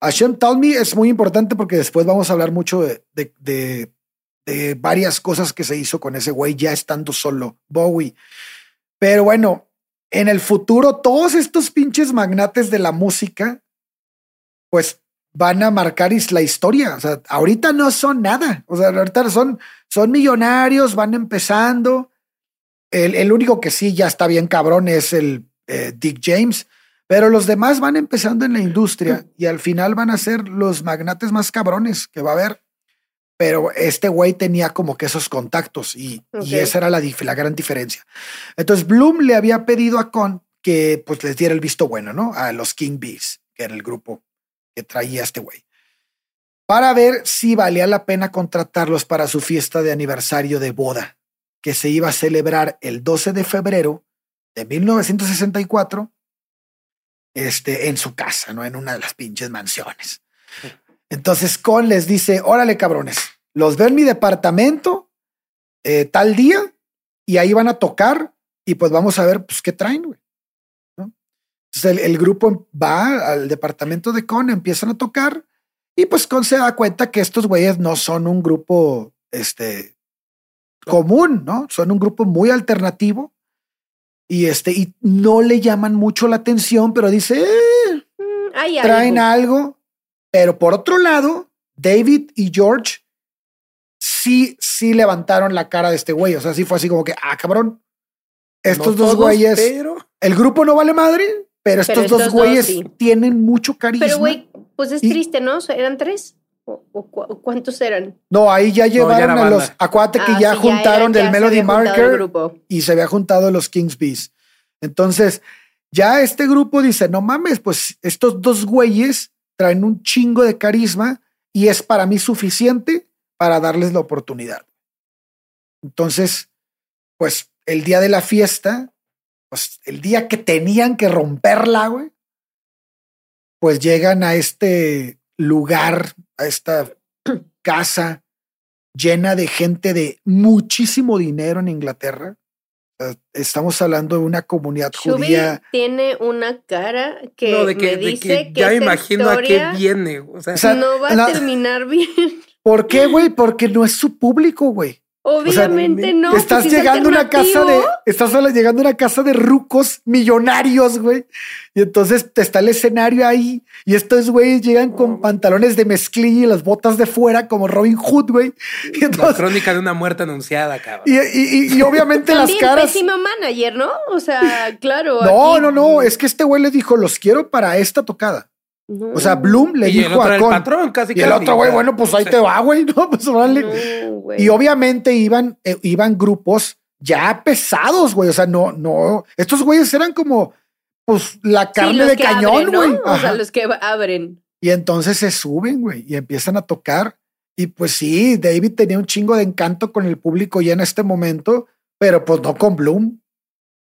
A Shell Tambley es muy importante porque después vamos a hablar mucho de, de varias cosas que se hizo con ese güey ya estando solo, Bowie. Pero bueno, en el futuro todos estos pinches magnates de la música, pues van a marcar la historia. O sea, ahorita no son nada. O sea, ahorita son, son millonarios, van empezando. El, el único que sí ya está bien cabrón es el eh, Dick James, pero los demás van empezando en la industria y al final van a ser los magnates más cabrones que va a haber. Pero este güey tenía como que esos contactos y, y esa era la, la gran diferencia. Entonces Bloom le había pedido a Con que pues les diera el visto bueno, ¿no? A los King Bees, que era el grupo que traía este güey, para ver si valía la pena contratarlos para su fiesta de aniversario de boda, que se iba a celebrar el 12 de febrero de 1964, este, en su casa, ¿no? En una de las pinches mansiones. Entonces Con les dice, órale cabrones, los veo en mi departamento eh, tal día y ahí van a tocar y pues vamos a ver pues qué traen, güey. Entonces el, grupo va al departamento de Con, empiezan a tocar y pues Con se da cuenta que estos güeyes no son un grupo este, común, ¿no? Son un grupo muy alternativo y este y no le llaman mucho la atención, pero dice, eh, mm, traen algo. Pero por otro lado, David y George sí, sí levantaron la cara de este güey. O sea, sí fue así como que, ah, cabrón, estos dos güeyes, el grupo no vale madre, pero estos, dos güeyes tienen mucho carisma. Pero güey, pues es triste, ¿no? ¿Eran tres? ¿O, cuántos eran? No, ahí ya llevaron a los. Acuérdate que ah, ya juntaron del Melody Marker y se había juntado los Kings Bees. Entonces, ya este grupo dice: No mames, pues estos dos güeyes traen un chingo de carisma y es para mí suficiente para darles la oportunidad. Entonces, pues el día de la fiesta, pues el día que tenían que romperla, güey, pues llegan a este lugar, a esta casa llena de gente de muchísimo dinero en Inglaterra. Estamos hablando de una comunidad judía. Tiene una cara que, me dice que, ya imagino a qué viene. O sea, no va a terminar bien. ¿Por qué, güey? Porque no es su público, güey. Obviamente no. Estás llegando a una casa de, estás llegando a una casa de rucos millonarios, güey. Y entonces te está el escenario ahí y estos güeyes llegan con pantalones de mezclilla y las botas de fuera como Robin Hood, güey. La crónica de una muerte anunciada, cabrón. Y, obviamente las caras. pésimo manager, ¿no? O sea, claro. No, no, no. Es que este güey le dijo, los quiero para esta tocada. O sea, Bloom le dijo a Con. patrón, casi, y el otro güey, bueno, pues ahí te va, güey, ¿no? Pues vale. y obviamente iban, eh, iban grupos ya pesados, güey. O sea, no, no. Estos güeyes eran como, pues, la carne de cañón, güey. O sea, los que abren. Y entonces se suben, güey, y empiezan a tocar. Y pues sí, David tenía un chingo de encanto con el público ya en este momento, pero pues no con Bloom.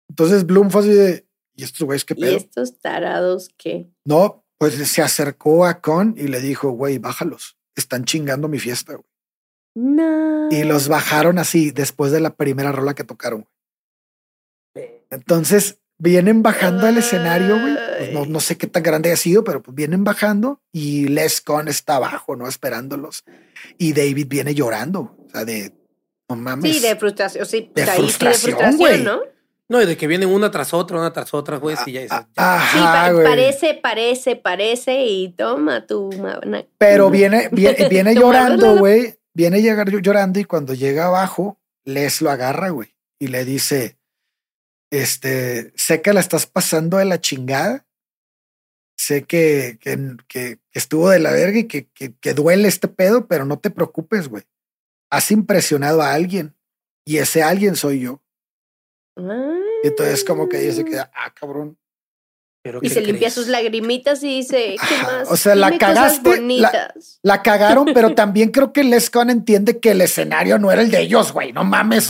Entonces Bloom fue así de, ¿y estos güeyes qué pedo? ¿Y estos tarados qué? No, pues se acercó a Con y le dijo, güey, bájalos. Están chingando mi fiesta, güey. No. Y los bajaron así después de la primera rola que tocaron. Entonces vienen bajando al escenario, güey. Pues no, sé qué tan grande ha sido, pero pues vienen bajando y Les Con está abajo, ¿no? Esperándolos. Y David viene llorando. O sea, de no mames. Sí, de frustración. Sí, de, frustración, güey. ¿no? No, y de que vienen una tras otra, una tras otra, güey, y ya, sí, parece, parece, parece, y toma tu. Pero viene, viene, viene llorando, güey. Viene llegar llorando y cuando llega abajo, Les lo agarra, güey, y le dice: Este, sé que la estás pasando de la chingada. Sé que, que, que estuvo de la verga y que, que, que duele este pedo, pero no te preocupes, güey. Has impresionado a alguien y ese alguien soy yo. Y entonces como que ella se queda, ah, cabrón. y se limpia sus lagrimitas y dice, ¿qué más? O sea, la cagaste. La, cagaron, pero también creo que Les entiende que el escenario no era el de ellos, güey. No mames.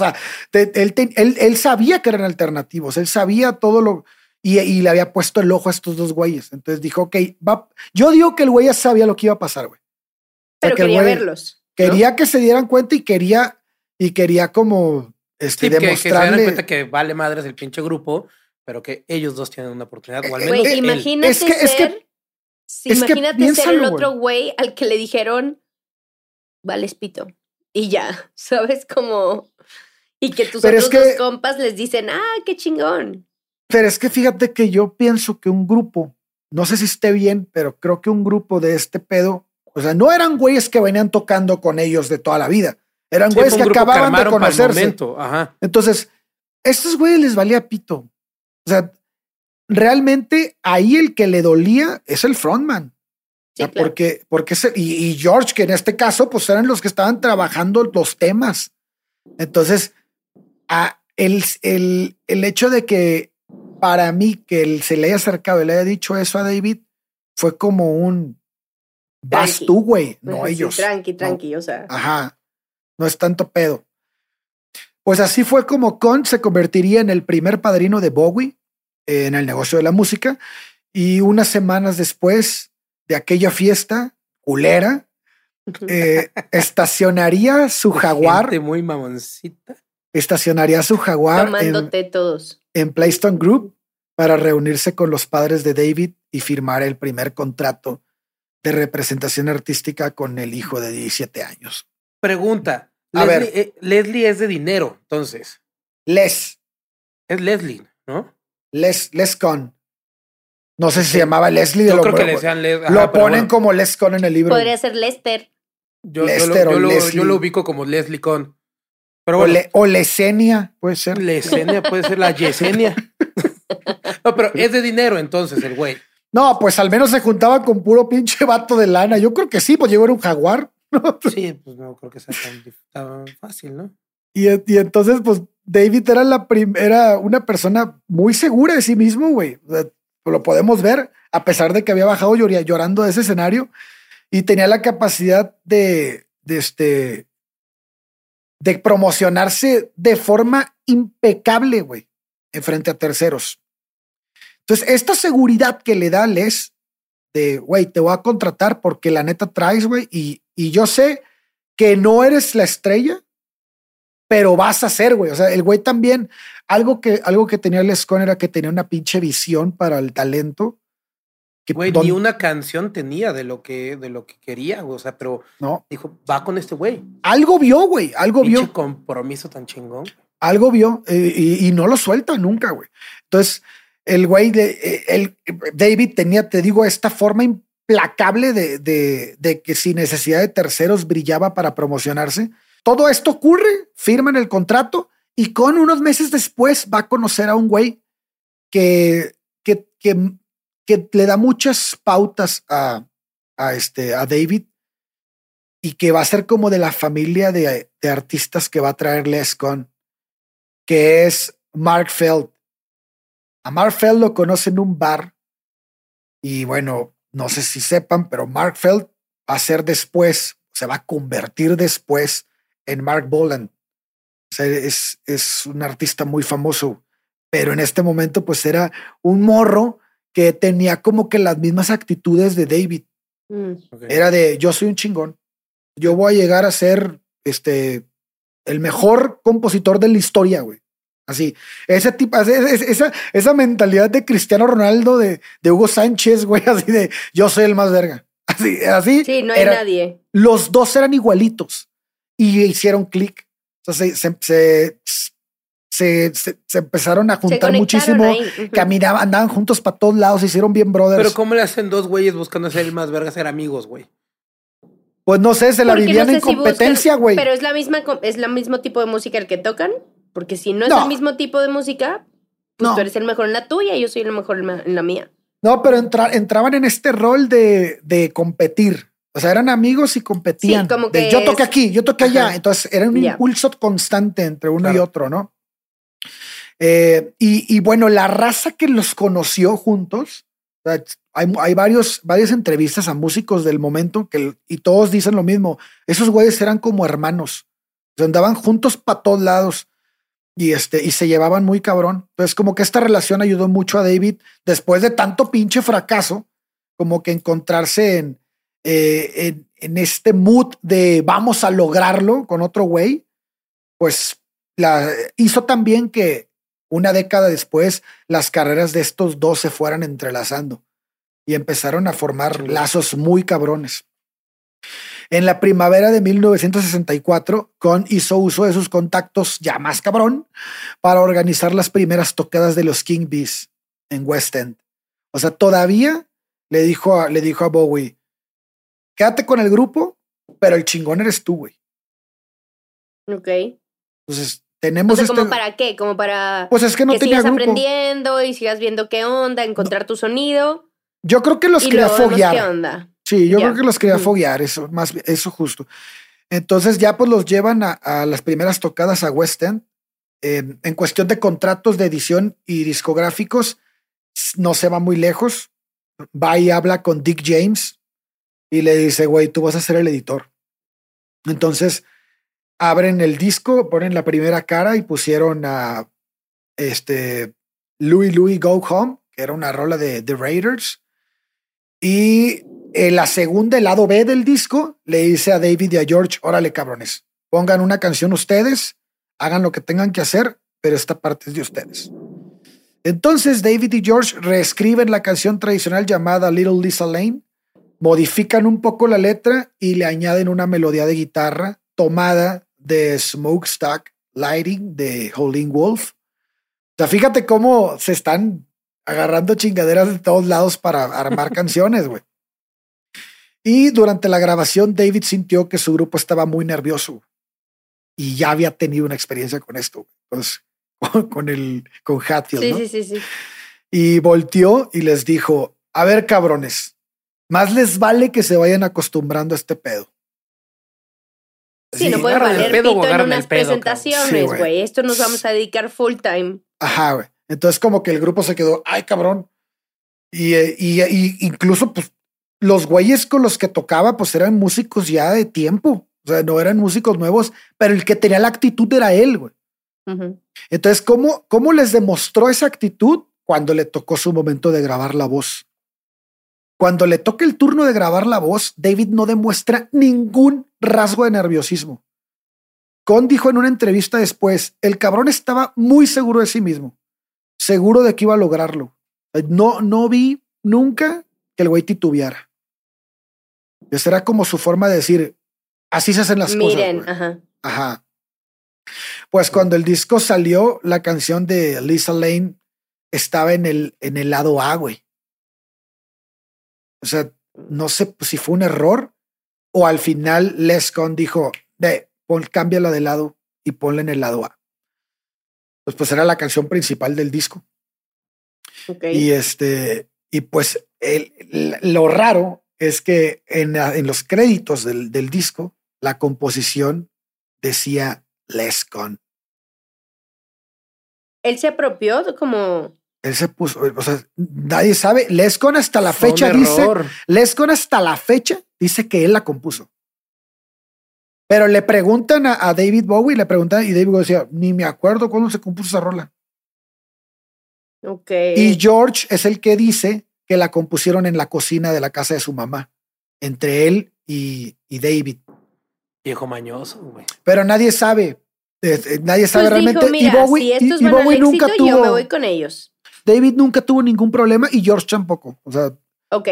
él, él, sabía que eran alternativos. Él sabía todo lo. Y, le había puesto el ojo a estos dos güeyes. Entonces dijo, ok, va. Yo digo que el güey ya sabía lo que iba a pasar, güey. Pero quería verlos. Quería que se dieran cuenta y quería, y quería como este, Sí, que, se cuenta que vale madres el pinche grupo, pero que ellos dos tienen una oportunidad. O al menos Güey, él. imagínate Es que- es que- ser. sí, es que imagínate ser el otro güey al que le dijeron, vales pito. Y ya, ¿sabes? Como. Y que tus Pero otros dos compas les dicen, ah, qué chingón. Pero es que fíjate que yo pienso que un grupo, no sé si esté bien, pero creo que un grupo de este pedo, o sea, no eran güeyes que venían tocando con ellos de toda la vida. Eran Sí, güeyes que acababan de conocerse. Ajá. Entonces, estos güeyes les valía pito. O sea, realmente ahí el que le dolía es el frontman. Sí, O sea, claro. porque, porque ese- y, y George, que en este caso, pues eran los que estaban trabajando los temas. Entonces, a- el, el, el hecho de que para mí que él se le haya acercado y le haya dicho eso a David fue como un vas Tranqui. tú, güey, Pues no ellos. Tranqui, No. tranqui, o sea. Ajá. No es tanto pedo. Pues así fue como Con se convertiría en el primer padrino de Bowie en el negocio de la música. Y unas semanas después de aquella fiesta culera, eh, estacionaría su jaguar, Gente muy mamoncita. estacionaría su jaguar en, Tomándote todos. en Playston Group para reunirse con los padres de David y firmar el primer contrato de representación artística con el hijo de 17 años. Pregunta. A Leslie, ver. eh, Leslie es de dinero, entonces. Les, Es Leslie, ¿no? Les, Les Con. No sé si se llamaba Leslie. Yo lo, creo que lo- le decían Les- lo ajá, pero ponen bueno, como Les Con en el libro. Podría ser Lester. yo, yo lo, Lester o yo lo- yo lo ubico como Leslie Con. Pero o, bueno, Le- o Lesenia, puede ser. Lesenia puede ser la Yesenia. no, pero es de dinero entonces el güey. No, pues al menos se juntaba con puro pinche vato de lana. Yo creo que sí, pues llegó era un jaguar. Sí, pues no creo que sea tan, fácil, ¿no? Y, y entonces, pues David era la era una persona muy segura de sí mismo, güey. O sea, lo podemos ver, a pesar de que había bajado llor- llorando de ese escenario y tenía la capacidad de, de este de promocionarse de forma impecable, güey, en frente a terceros. Entonces, esta seguridad que le da Les de, güey, te voy a contratar porque la neta traes, güey, y, y yo sé que no eres la estrella, pero vas a ser, güey. O sea, el güey también, algo que, algo que tenía Les Con era que tenía una pinche visión para el talento. Que Güey, don- ni una canción tenía de lo que, de lo que quería, güey. O sea, pero no, dijo, va con este güey. algo vio, güey, algo Pinche vio, compromiso tan chingón. algo vio eh, y, y no lo suelta nunca, güey. Entonces, el güey, de, eh, el, David tenía, te digo, esta forma implacable de, de, que sin necesidad de terceros brillaba para promocionarse. Todo esto ocurre, firman el contrato y con unos meses después va a conocer a un güey que, que, que, que le da muchas pautas a, a, este, a David y que va a ser como de la familia de, de artistas que va a traer Les Con, que es Mark Feld. A Mark Feld lo conoce en un bar y bueno, no sé si sepan, pero Mark Feld va a ser después, se va a convertir después en Mark Boland. O sea, es, es un artista muy famoso, pero en este momento pues era un morro que tenía como que las mismas actitudes de David. Mm. Era de yo soy un chingón. Yo voy a llegar a ser este el mejor compositor de la historia, güey. Así, ese tipo, esa, esa mentalidad de Cristiano Ronaldo, de, de Hugo Sánchez, güey, así de yo soy el más verga. Así, así. Sí, no hay era- nadie. Los dos eran igualitos y hicieron clic. O sea, se, se, se, se- se- se empezaron a juntar muchísimo, caminaban, andaban juntos para todos lados, se hicieron bien brothers. Pero ¿cómo le hacen dos güeyes buscando ser el más verga, ser amigos, güey? pues no sé, se la Porque no vivían sé en si competencia, güey. Pero es la misma, es el mismo tipo de música el que tocan. Porque si no es No. el mismo tipo de música, pues No. tú eres el mejor en la tuya y yo soy el mejor en la- mía. No, pero entra- entraban en este rol de, de competir. O sea, eran amigos y competían. Sí, como De, que yo toqué es- aquí, yo toqué allá. Ajá. Entonces era un impulso constante entre uno y otro, ¿no? Eh, y, y bueno, la raza que los conoció juntos, o sea, hay, hay varios, varias entrevistas a músicos del momento que, y todos dicen lo mismo. Esos güeyes eran como hermanos. O sea, andaban juntos para todos lados y este y se llevaban muy cabrón. Entonces, como que esta relación ayudó mucho a David después de tanto pinche fracaso, como que encontrarse en, eh, en, en este mood de vamos a lograrlo con otro güey, pues la, hizo también que una década después las carreras de estos dos se fueran entrelazando y empezaron a formar lazos muy cabrones. En la primavera de 1964, Con hizo uso de sus contactos ya más cabrón para organizar las primeras tocadas de los King Bees en West End. O sea, todavía le dijo a, le dijo a Bowie, quédate con el grupo, pero el chingón eres tú, güey. Ok. Entonces, tenemos o sea, ¿como este- para qué? Como para Pues es que no que tenía sigas grupo. aprendiendo y sigas viendo qué onda, encontrar tu sonido. Yo creo que los quería foguear. qué onda. Sí, yo creo que los quería Ujú. foguear, eso, más eso justo. Entonces ya pues los llevan a, a las primeras tocadas a West End. En- en cuestión de contratos de edición y discográficos, no se va muy lejos. Va y habla con Dick James y le dice, güey, tú vas a ser el editor. Entonces abren el disco, ponen la primera cara y pusieron a este Louis Louis Go Home, que era una rola de The Raiders. Y en la segunda, el lado B del disco, le dice a David y a George, órale cabrones, pongan una canción ustedes, hagan lo que tengan que hacer, pero esta parte es de ustedes. Entonces David y George reescriben la canción tradicional llamada Little Lisa Lane, modifican un poco la letra y le añaden una melodía de guitarra tomada de Smokestack Lighting de Howlin' Wolf. O sea, fíjate cómo se están agarrando chingaderas de todos lados para armar canciones, güey. Y durante la grabación, David sintió que su grupo estaba muy nervioso y ya había tenido una experiencia con esto, pues, con, el con Hatfield, Sí, ¿no? sí, sí, sí. Y volteó y les dijo: A ver, cabrones, más les vale que se vayan acostumbrando a este pedo. Sí, no Sí, pueden valer pedo pito en unas pedo, presentaciones, güey. Esto nos vamos a dedicar full time. Ajá, güey. Entonces, como que el grupo se quedó, ay, cabrón. Y, eh, y, y incluso, pues, los güeyes con los que tocaba, pues eran músicos ya de tiempo. O sea, no eran músicos nuevos, pero el que tenía la actitud era él, güey. Entonces, ¿cómo, ¿cómo les demostró esa actitud cuando le tocó su momento de grabar la voz? Cuando le toca el turno de grabar la voz, David no demuestra ningún rasgo de nerviosismo. Con dijo en una entrevista después, el cabrón estaba muy seguro de sí mismo, seguro de que iba a lograrlo. No, no vi nunca que el güey titubeara. Esa era como su forma de decir, así se hacen las Miren, cosas. güey". ajá. Ajá. Pues cuando el disco salió, la canción de Lisa Lane estaba en el, en el lado A, güey. O sea, no sé si fue un error o al final Les Con dijo, de, pon, cámbiala de lado y ponla en el lado A. Pues, pues era la canción principal del disco. Y este, y pues el- lo raro es que en, en los créditos del, del disco, la composición decía Les Con. Él se apropió como. Él se puso, o sea, nadie sabe. Les Con hasta la Fue fecha dice, error. Les Con hasta la fecha dice que él la compuso. Pero le preguntan a, a David Bowie, le preguntan, y David Bowie decía, ni me acuerdo cuándo se compuso esa rola. Ok. Y George es el que dice que la compusieron en la cocina de la casa de su mamá, entre él y, y David. Viejo mañoso, güey. Pero nadie sabe, eh, eh, nadie Pues sabe dijo, realmente. mira, y Bowie, si estos y- y van al Bowie nunca éxito, yo tuvo, me voy con ellos. David nunca tuvo ningún problema y George tampoco. O sea, Ok.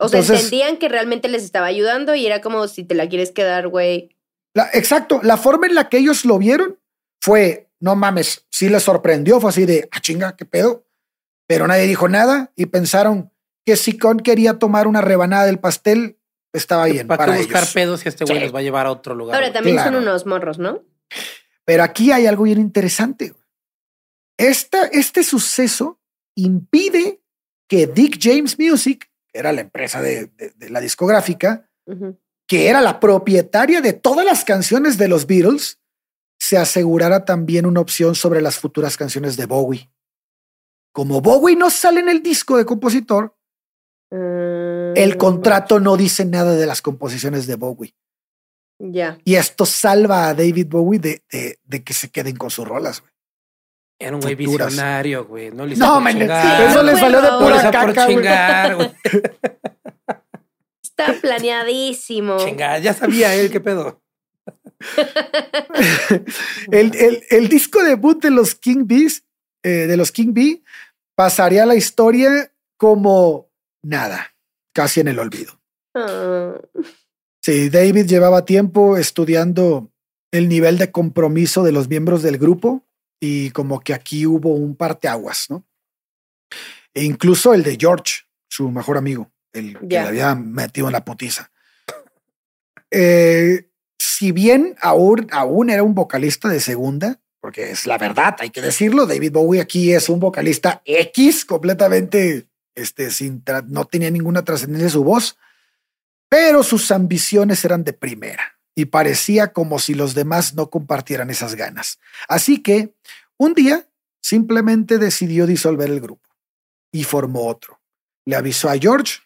O sea, Entonces- entendían que realmente les estaba ayudando y era como si te la quieres quedar, güey. la- exacto, la forma en la que ellos lo vieron fue, no mames, sí les sorprendió, fue así de, ah, chinga, qué pedo. Pero nadie dijo nada y pensaron que si Con quería tomar una rebanada del pastel, estaba bien ¿Para, para, qué buscar ellos. pedos si este güey Sí. los va a llevar a otro lugar? Ahora también Claro. son unos morros, ¿no? Pero aquí hay algo bien interesante. Esta, este suceso impide que Dick James Music, que era la empresa de, de- de la discográfica, que era la propietaria de todas las canciones de los Beatles, se asegurara también una opción sobre las futuras canciones de Bowie. Como Bowie no sale en el disco de compositor, Mm, el contrato no dice nada de las composiciones de Bowie. Ya. Y esto salva a David Bowie de, de- de que se queden con sus rolas. güey. Era un güey futuras. visionario, güey. No le No, man, chingar. eso le salió de. No pura por caca, chingar, güey. Está planeadísimo. Chinga, ya sabía él qué pedo. el, el, el, disco debut de los King Bees, eh, de los King Bee, pasaría a la historia como nada, casi en el olvido. Ah. Sí, David llevaba tiempo estudiando el nivel de compromiso de los miembros del grupo y como que aquí hubo un parteaguas, ¿no? E incluso el de George, su mejor amigo, el que le había metido en la putiza. Eh, si bien aún, aún era un vocalista de segunda, porque es la verdad, hay que decirlo, David Bowie aquí es un vocalista X, completamente, este, sin, no tenía ninguna trascendencia su voz, pero sus ambiciones eran de primera y parecía como si los demás no compartieran esas ganas. Así que un día simplemente decidió disolver el grupo y formó otro. Le avisó a George,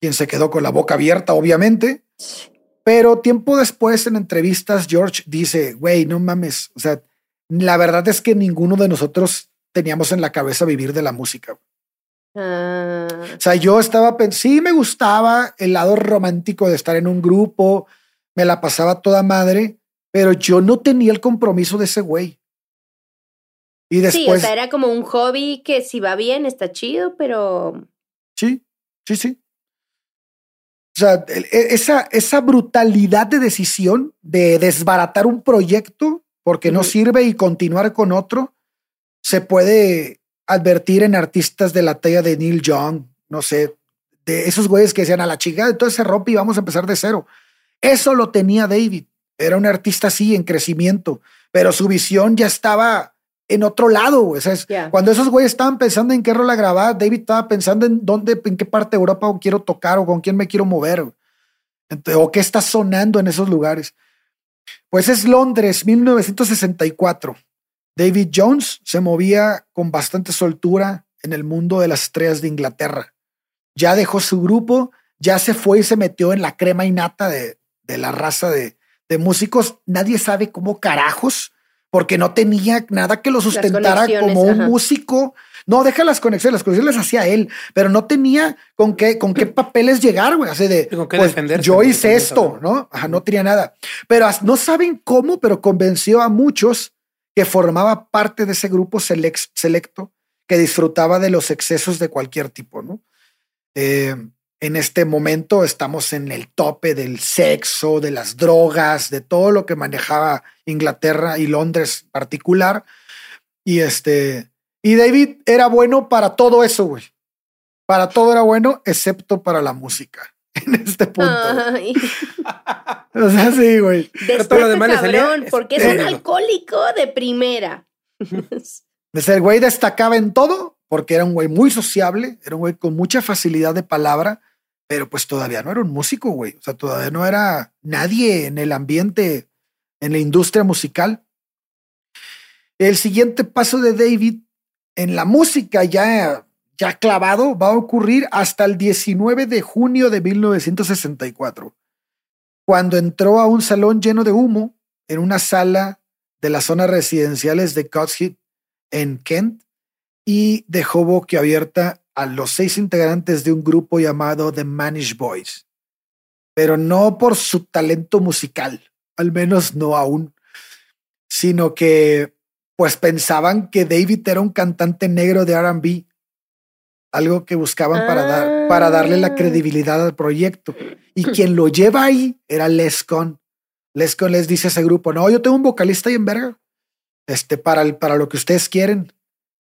quien se quedó con la boca abierta, obviamente, pero tiempo después en entrevistas George dice, güey, no mames, o sea, la verdad es que ninguno de nosotros teníamos en la cabeza vivir de la música. Ah. O sea, yo estaba, sí me gustaba el lado romántico de estar en un grupo, me la pasaba toda madre, pero yo no tenía el compromiso de ese güey. Y después. Sí, o sea, era como un hobby que si va bien está chido, pero. Sí, sí, sí. O sea, e, esa, esa brutalidad de decisión de desbaratar un proyecto porque no sirve y continuar con otro, se puede advertir en artistas de la talla de Neil Young, no sé, de esos güeyes que decían a la chica, entonces se rompe y vamos a empezar de cero. Eso lo tenía David. Era un artista así en crecimiento, pero su visión ya estaba en otro lado. O sea, Cuando esos güeyes estaban pensando en qué rola grabar, David estaba pensando en dónde, en qué parte de Europa quiero tocar o con quién me quiero mover o qué está sonando en esos lugares. Pues es Londres, 1964. David Jones se movía con bastante soltura en el mundo de las estrellas de Inglaterra. Ya dejó su grupo, ya se fue y se metió en la crema innata de, de la raza de, de músicos. Nadie sabe cómo carajos, porque no tenía nada que lo sustentara como un músico. No, deja las conexiones, las conexiones las hacía él, pero no tenía con qué, con qué papeles llegar, güey. Así de, pues, yo hice esto, ¿no? Ajá, no tenía nada. Pero no saben cómo, pero convenció a muchos que formaba parte de ese grupo selecto que disfrutaba de los excesos de cualquier tipo, ¿no? Eh, en este momento estamos en el tope del sexo, de las drogas, de todo lo que manejaba Inglaterra y Londres particular. Y este, y David era bueno para todo eso, güey. Para todo era bueno, excepto para la música. En este punto. o sea, sí, güey. Después lo demás cabrón, porque es un alcohólico de primera. el güey destacaba en todo porque era un güey muy sociable, era un güey con mucha facilidad de palabra pero pues todavía no era un músico, güey. O sea, todavía no era nadie en el ambiente, en la industria musical. El siguiente paso de David en la música ya, ya clavado va a ocurrir hasta el 19 de junio de 1964, cuando entró a un salón lleno de humo en una sala de las zonas residenciales de Cotshead en Kent y dejó boquiabierta a los seis integrantes de un grupo llamado The Manish Boys, pero no por su talento musical, al menos no aún, sino que pues pensaban que David era un cantante negro de RB, algo que buscaban para, dar, para darle la ah. credibilidad al proyecto. Y quien lo lleva ahí era Les Con. Les Con les dice a ese grupo, no, yo tengo un vocalista ahí en verga, este, para, el, para lo que ustedes quieren.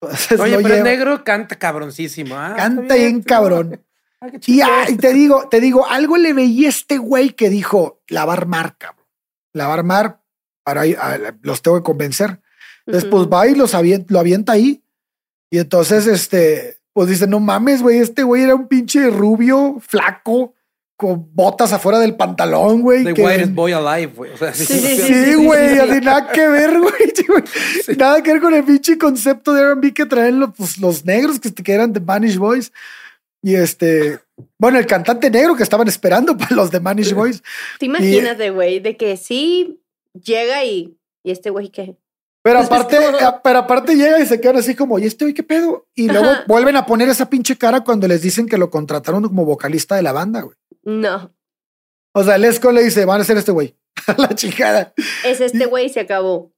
Oye, pero el negro canta cabroncísimo. ¿ah? canta bien, cabrón. y, te digo, te digo, algo le veía este güey que dijo, lavar mar, cabrón. Lavar mar, para los tengo que convencer. Entonces, pues va y los lo avienta ahí. Y entonces, este, pues dice, no mames, güey, este güey era un pinche rubio, flaco, con botas afuera del pantalón, güey. The whitest boy alive, güey. sí, güey, así nada que ver, güey. Nada que ver con el pinche concepto de R&B que traen los, pues, los negros que, que eran The Manish Boys. Y este, bueno, el cantante negro que estaban esperando para los The Manish Boys. ¿Te imaginas, de güey, de que sí llega y, y este güey que... Pero aparte, pero aparte llega y se quedan así como, ¿y este güey qué pedo? Y luego vuelven a poner esa pinche cara cuando les dicen que lo contrataron como vocalista de la banda, güey. No. O sea, Lesco le dice, van a ser este güey. la chingada. Es este güey, se acabó.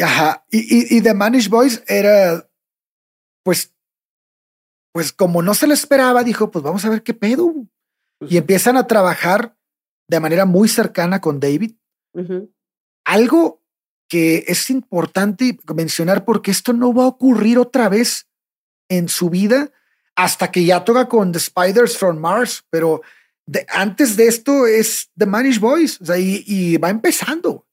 Ajá. Y, y, y The Manish Boys era, pues, pues como no se lo esperaba, dijo, pues vamos a ver qué pedo. Pues Y empiezan a trabajar de manera muy cercana con David. Algo que es importante mencionar porque esto no va a ocurrir otra vez en su vida hasta que ya toca con The Spiders from Mars, pero antes de esto es The Manish Boys, o sea, y, y va empezando. O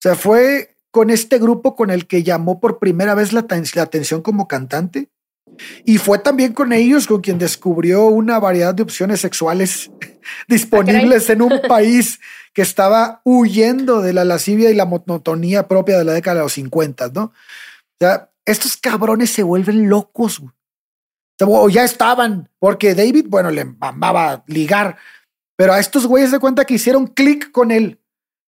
sea, fue con este grupo con el que llamó por primera vez la, la atención como cantante. Y fue también con ellos con quien descubrió una variedad de opciones sexuales disponibles en un país que estaba huyendo de la lascivia y la monotonía propia de la década de los 50, ¿no? O sea, estos cabrones se vuelven locos. O ya estaban, porque David, bueno, le mamaba ligar, pero a estos güeyes de cuenta que hicieron clic con él.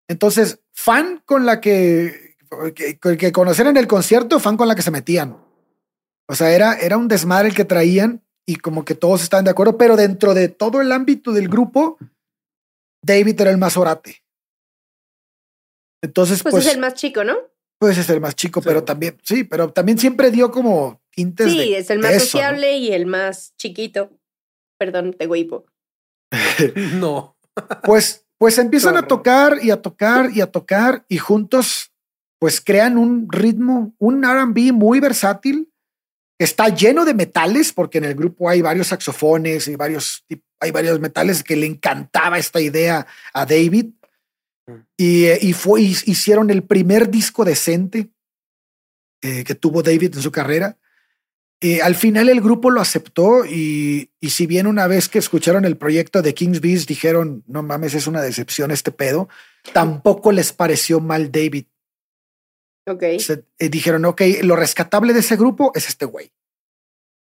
Entonces, fan con la que, que, que conocían en el concierto, fan con la que se metían. O sea, era, era un desmadre el que traían y como que todos estaban de acuerdo, pero dentro de todo el ámbito del grupo, David era el más orate. Entonces, Pues, pues, es el más chico, ¿no? pues es el más chico, Sí. pero también, sí, pero también siempre dio como tintes Sí, de es el más eso, ¿no? sociable y el más chiquito. Perdón, te güipo. No. Pues, pues empiezan a tocar y a tocar y a tocar y juntos pues crean un ritmo, un R&B muy versátil está lleno de metales porque en el grupo hay varios saxofones y varios hay varios metales que le encantaba esta idea a David Mm. y, eh, y fue hicieron el primer disco decente eh, que tuvo David en su carrera. Eh, al final el grupo lo aceptó y, y si bien una vez que escucharon el proyecto de King's Beast dijeron, no mames, es una decepción este pedo, tampoco les pareció mal David. Ok. Se- eh, dijeron, ok, lo rescatable de ese grupo es este güey.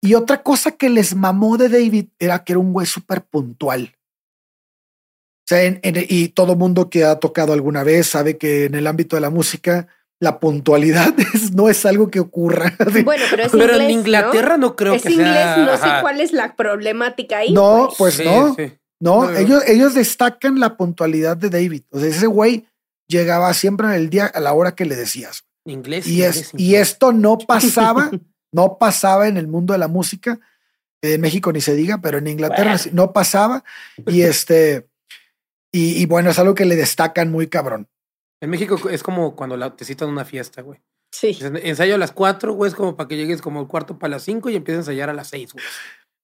Y otra cosa que les mamó de David era que era un güey súper puntual. O sea, en- en- y todo mundo que ha tocado alguna vez sabe que en el ámbito de la música la puntualidad es- no es algo que ocurra. Bueno, pero es Pero inglés, en Inglaterra no, creo ¿no? Es que inglés, sea. no sé ajá. cuál es la problemática ahí. No, güey. pues Sí, no. sí. No, No, no. ellos, ellos destacan la puntualidad de David. O sea, ese güey llegaba siempre en el día a la hora que le decías. Inglés. Y, es, inglés, y esto no pasaba, no pasaba en el mundo de la música. En México ni se diga, pero en Inglaterra sí, no pasaba. Y este, y, y bueno, es algo que le destacan muy cabrón. En México es como cuando la, te citan una fiesta, güey. Sí. Ensayo a las 4, güey, es como para que llegues como el cuarto para las 5 y empieces a ensayar a las 6, güey.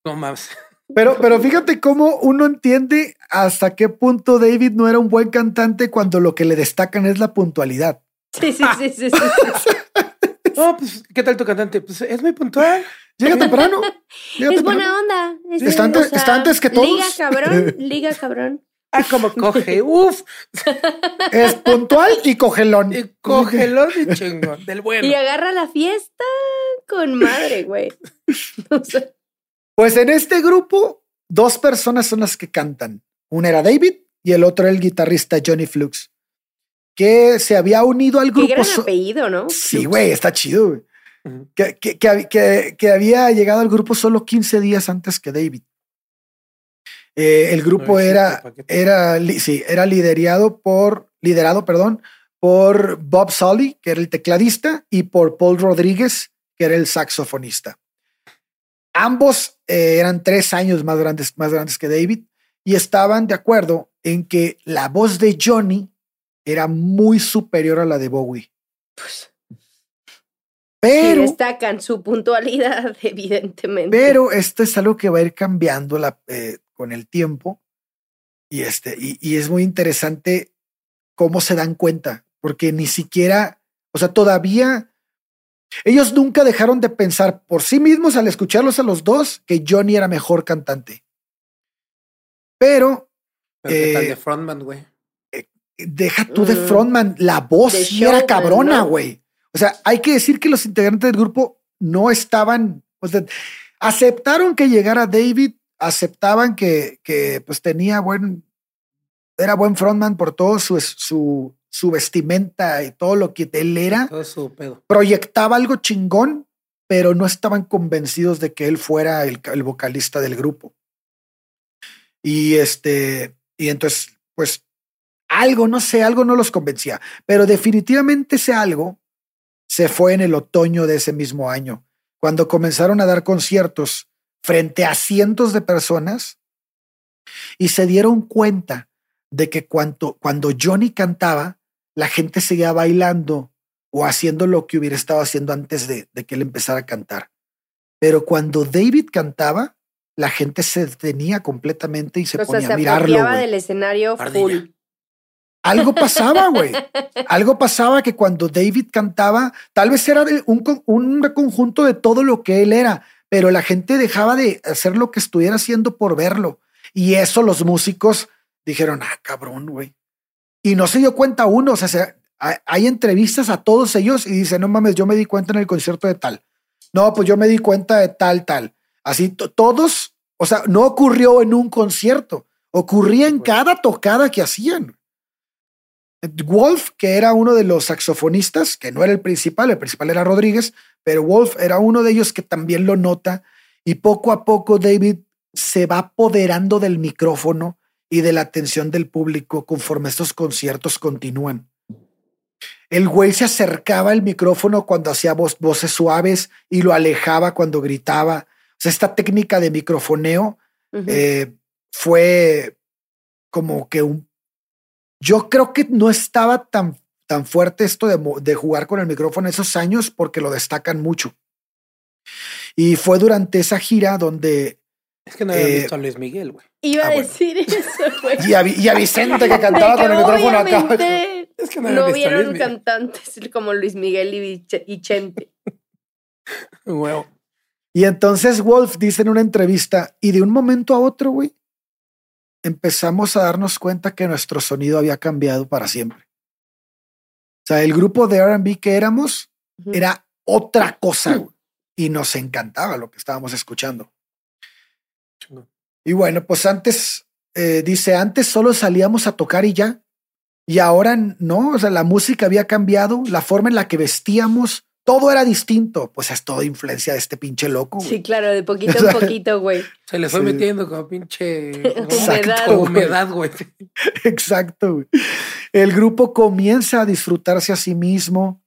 No mames. Pero, pero fíjate cómo uno entiende hasta qué punto David no era un buen cantante cuando lo que le destacan es la puntualidad. Sí, sí, sí, sí, sí, sí. No, pues, ¿qué tal tu cantante? Pues es muy puntual. Llega temprano. llega Es temprano. buena onda. Es- Está antes- está antes que todos. Liga cabrón, liga cabrón. Ah, como coge. Uf. Es puntual y cogelón. Y cógelo de chingón. Del bueno. Y agarra la fiesta con madre, güey. O sea, Pues en este grupo, dos personas son las que cantan. Una era David y el otro el guitarrista Johnny Flux, que se había unido al qué grupo. gran so- apellido, ¿no? sí, güey, está chido. güey. Que, que, que, hab- que- que había llegado al grupo solo 15 días antes que David. Eh, el grupo era, ¿pa' qué era, li- sí, era liderado por, liderado, perdón, por Bob Sully, que era el tecladista, y por Paul Rodríguez, que era el saxofonista. Ambos eh, eran tres años más grandes, más grandes que David y estaban de acuerdo en que la voz de Johnny era muy superior a la de Bowie. Pues, sí Pero, destacan su puntualidad, evidentemente. pero esto es algo que va a ir cambiando la, eh, con el tiempo y, este, y, y es muy interesante cómo se dan cuenta, porque ni siquiera, o sea, todavía ellos nunca dejaron de pensar por sí mismos al escucharlos a los dos que Johnny era mejor cantante. Pero Pero ¿qué tal eh, de frontman, güey? deja tú de Mm. frontman, la voz De sí era cabrona, güey. O sea, hay que decir que los integrantes del grupo no estaban, o sea, aceptaron que llegara David, aceptaban que, que pues tenía buen, era buen frontman por todo su, su, su vestimenta y todo lo que él era, Todo su pedo. proyectaba algo chingón, pero no estaban convencidos de que él fuera el, el vocalista del grupo. Y este, y entonces, pues algo, no sé, algo no los convencía, pero definitivamente ese algo se fue en el otoño de ese mismo año, cuando comenzaron a dar conciertos frente a cientos de personas y se dieron cuenta de que cuando Johnny cantaba, la gente seguía bailando o haciendo lo que hubiera estado haciendo antes de, de que él empezara a cantar. Pero cuando David cantaba, la gente se detenía completamente y se ponía a mirarlo. Se del escenario full. Algo pasaba, güey. Algo pasaba que cuando David cantaba, tal vez era un, un conjunto de todo lo que él era, pero la gente dejaba de hacer lo que estuviera haciendo por verlo. Y eso los músicos dijeron, ah, cabrón, güey. Y no se dio cuenta uno, o sea, hay entrevistas a todos ellos y dice, no mames, yo me di cuenta en el concierto de tal. No, pues yo me di cuenta de tal, tal. Así todos, o sea, no ocurrió en un concierto, ocurría en cada tocada que hacían. Wolf, que era uno de los saxofonistas, que no era el principal, el principal era Rodríguez, pero Wolf era uno de ellos que también lo nota y poco a poco David se va apoderando del micrófono y de la atención del público conforme estos conciertos continúan. El güey se acercaba al micrófono cuando hacía voces suaves y lo alejaba cuando gritaba. O sea, esta técnica de microfoneo eh, fue como que un... Yo creo que no estaba tan, tan fuerte esto de, de jugar con el micrófono esos años porque lo destacan mucho. Y fue durante esa gira donde es que no había eh, visto a Luis Miguel, güey. Iba a ah, decir eso, güey. Y, a, Vicente que cantaba con el micrófono acá. Es que no, no vieron cantantes como Luis Miguel y, y Chente. Wow. Y entonces Wolf dice en una entrevista, y de un momento a otro, güey, empezamos a darnos cuenta que nuestro sonido había cambiado para siempre. O sea, el grupo de RB que éramos era otra cosa, güey, y nos encantaba lo que estábamos escuchando. Y bueno, pues antes, eh, dice, antes solo salíamos a tocar y ya. Y ahora no, o sea, la música había cambiado, la forma en la que vestíamos, todo era distinto. Pues es toda influencia de este pinche loco. Sí, claro, de poquito en poquito, güey. Se le fue metiendo como pinche humedad, humedad, güey. Exacto, güey. El grupo comienza a disfrutarse a sí mismo.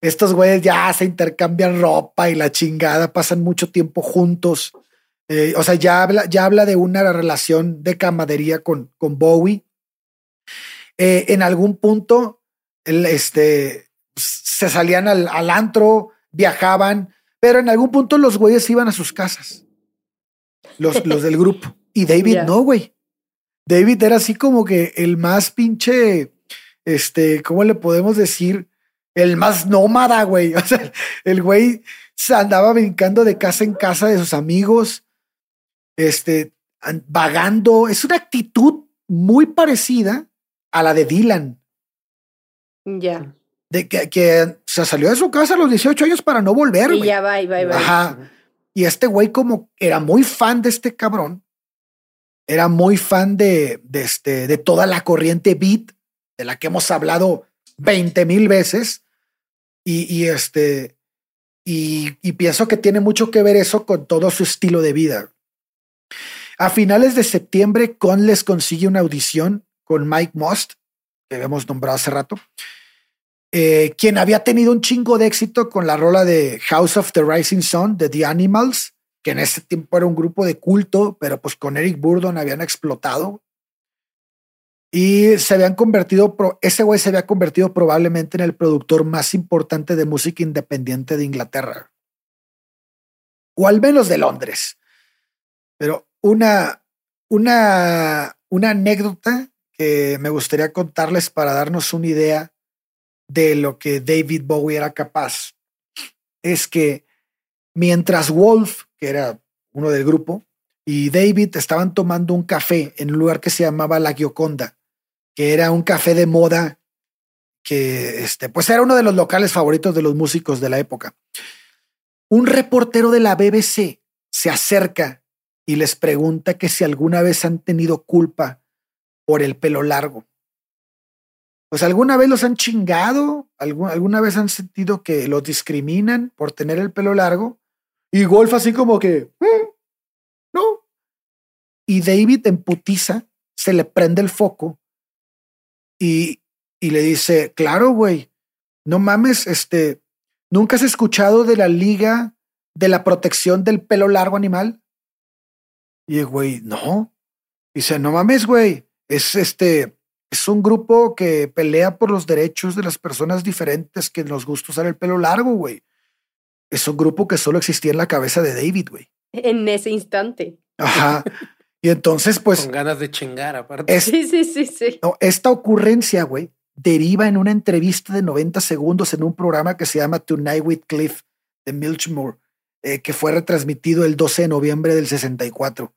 Estos güeyes ya se intercambian ropa y la chingada, pasan mucho tiempo juntos. Eh, o sea, ya habla, ya habla de una relación de camadería con, con Bowie. Eh, en algún punto, el, este, se salían al, al, antro, viajaban, pero en algún punto los güeyes iban a sus casas. Los, los del grupo. Y David no, güey. David era así como que el más pinche, este, ¿cómo le podemos decir? El más nómada, güey. O sea, el güey se andaba brincando de casa en casa de sus amigos este, vagando. Es una actitud muy parecida a la de Dylan. Ya. De que, que se salió de su casa a los 18 años para no volver. Y ya va, y va, y va. Ajá. Y este güey, como era muy fan de este cabrón, era muy fan de, de, este, de toda la corriente beat, de la que hemos hablado 20 mil veces. Y, y este, y, y, pienso que tiene mucho que ver eso con todo su estilo de vida. A finales de septiembre, Con les consigue una audición con Mike Most, que habíamos nombrado hace rato, eh, quien había tenido un chingo de éxito con la rola de House of the Rising Sun de The Animals, que en ese tiempo era un grupo de culto, pero pues con Eric Burdon habían explotado. Y se habían convertido, ese güey se había convertido probablemente en el productor más importante de música independiente de Inglaterra. O al menos de Londres. Pero una, una, una anécdota que me gustaría contarles para darnos una idea de lo que David Bowie era capaz. Es que mientras Wolf, que era uno del grupo, y David estaban tomando un café en un lugar que se llamaba La Gioconda, que era un café de moda que este, pues era uno de los locales favoritos de los músicos de la época. Un reportero de la BBC se acerca y les pregunta que si alguna vez han tenido culpa por el pelo largo. Pues alguna vez los han chingado, alguna vez han sentido que los discriminan por tener el pelo largo. Y Golf así como que, mm, no. Y David en putiza se le prende el foco y, y le dice, claro, güey, no mames, este, ¿nunca has escuchado de la Liga de la Protección del Pelo Largo Animal? Y el güey, no. Dice, no mames, güey, es este, es un grupo que pelea por los derechos de las personas diferentes que nos gusta usar el pelo largo, güey. Es un grupo que solo existía en la cabeza de David, güey. En ese instante. Ajá. Y entonces, pues. Con ganas de chingar, aparte. sí, sí, sí, sí. esta ocurrencia, güey, deriva en una entrevista de 90 segundos en un programa que se llama Tonight with Cliff de Milchmore, eh, que fue retransmitido el 12 de noviembre del 64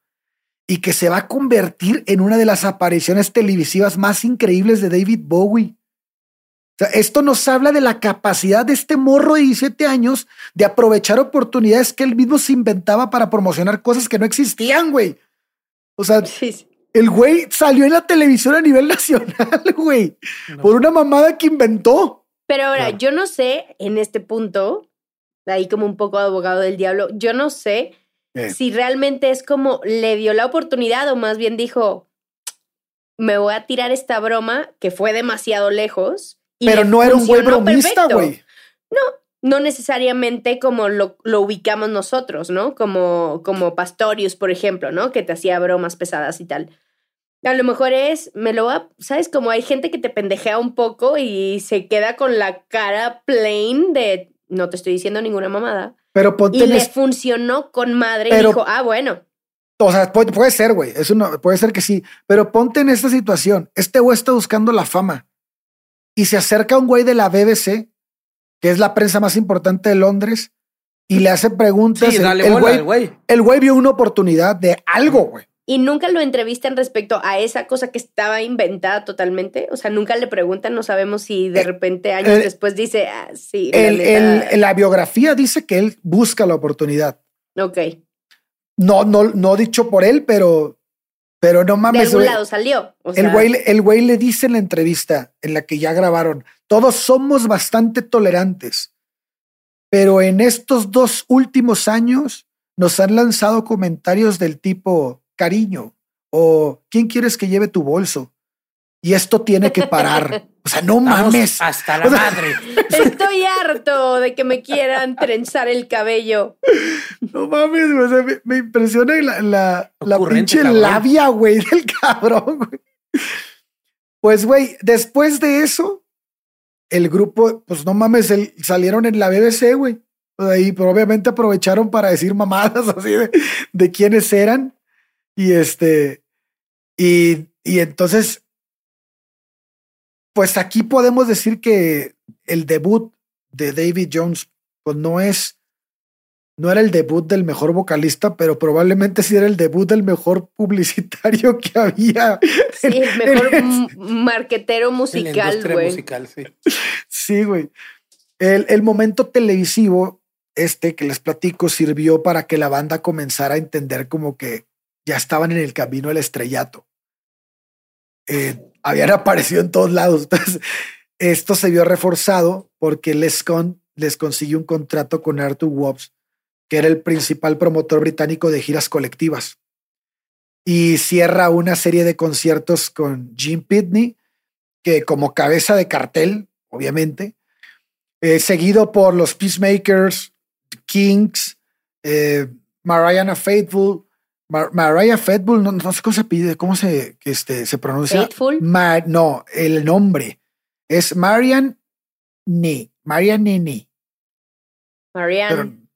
y que se va a convertir en una de las apariciones televisivas más increíbles de David Bowie. O sea, esto nos habla de la capacidad de este morro de 17 años de aprovechar oportunidades que él mismo se inventaba para promocionar cosas que no existían, güey. O sea, el güey salió en la televisión a nivel nacional, güey, por una mamada que inventó. Pero ahora, yo no sé, en este punto, ahí como un poco abogado del diablo, yo no sé si realmente es como le dio la oportunidad o más bien dijo, me voy a tirar esta broma que fue demasiado lejos. Pero no era un güey bromista, güey. No, no necesariamente como lo, lo, ubicamos nosotros, ¿no? Como, como Pastorius, por ejemplo, ¿no? Que te hacía bromas pesadas y tal. A lo mejor es, me lo va, ¿sabes? Como hay gente que te pendejea un poco y se queda con la cara plain de, no te estoy diciendo ninguna mamada. Pero ponte y le funcionó con madre y dijo, ah, bueno. O sea, puede, ser, güey. Eso no, puede ser que sí. Pero ponte en esta situación. Este güey está buscando la fama y se acerca un güey de la BBC, que es la prensa más importante de Londres, y le hace preguntas. Sí, dale el, güey, el güey vio una oportunidad de algo, güey. Y nunca lo entrevistan respecto a esa cosa que estaba inventada totalmente. O sea, nunca le preguntan, no sabemos si de eh, repente años después dice, ah, sí. El, la biografía dice que él busca la oportunidad. Ok. No, no, no dicho por él, pero, pero no mames. De algún lado salió. el, güey, el güey le dice en la entrevista en la que ya grabaron, todos somos bastante tolerantes, pero en estos dos últimos años nos han lanzado comentarios del tipo, cariño o quién quieres que lleve tu bolso. Y esto tiene que parar. O sea, no mames. Hasta la madre. Estoy harto de que me quieran trenzar el cabello. No mames, me, impresiona la, la, pinche labia, güey, del cabrón, Pues, güey, después de eso, el grupo, pues no mames, salieron en la BBC, güey. Ahí, pero obviamente aprovecharon para decir mamadas así de, de quiénes eran. Y este, y, y entonces, pues aquí podemos decir que el debut de David Jones, pues no es, no era el debut del mejor vocalista, pero probablemente sí era el debut del mejor publicitario que había. Sí, el mejor marquetero musical, güey. musical, sí. Sí, güey. El, el momento televisivo, este que les platico, sirvió para que la banda comenzara a entender como que ya estaban en el camino al estrellato. Eh, habían aparecido en todos lados. Esto se vio reforzado porque Les Con les consiguió un contrato con Arthur Wobbs, que era el principal promotor británico de giras colectivas. Y cierra una serie de conciertos con Jim Pitney, que como cabeza de cartel, obviamente, eh, seguido por los Peacemakers, Kings, eh, Mariana Faithful, Mariah Faithful, no, sé cómo se pide, cómo se, este, se pronuncia. Faithful. no, el nombre es Marian Ni. Marian Nini. Marianne.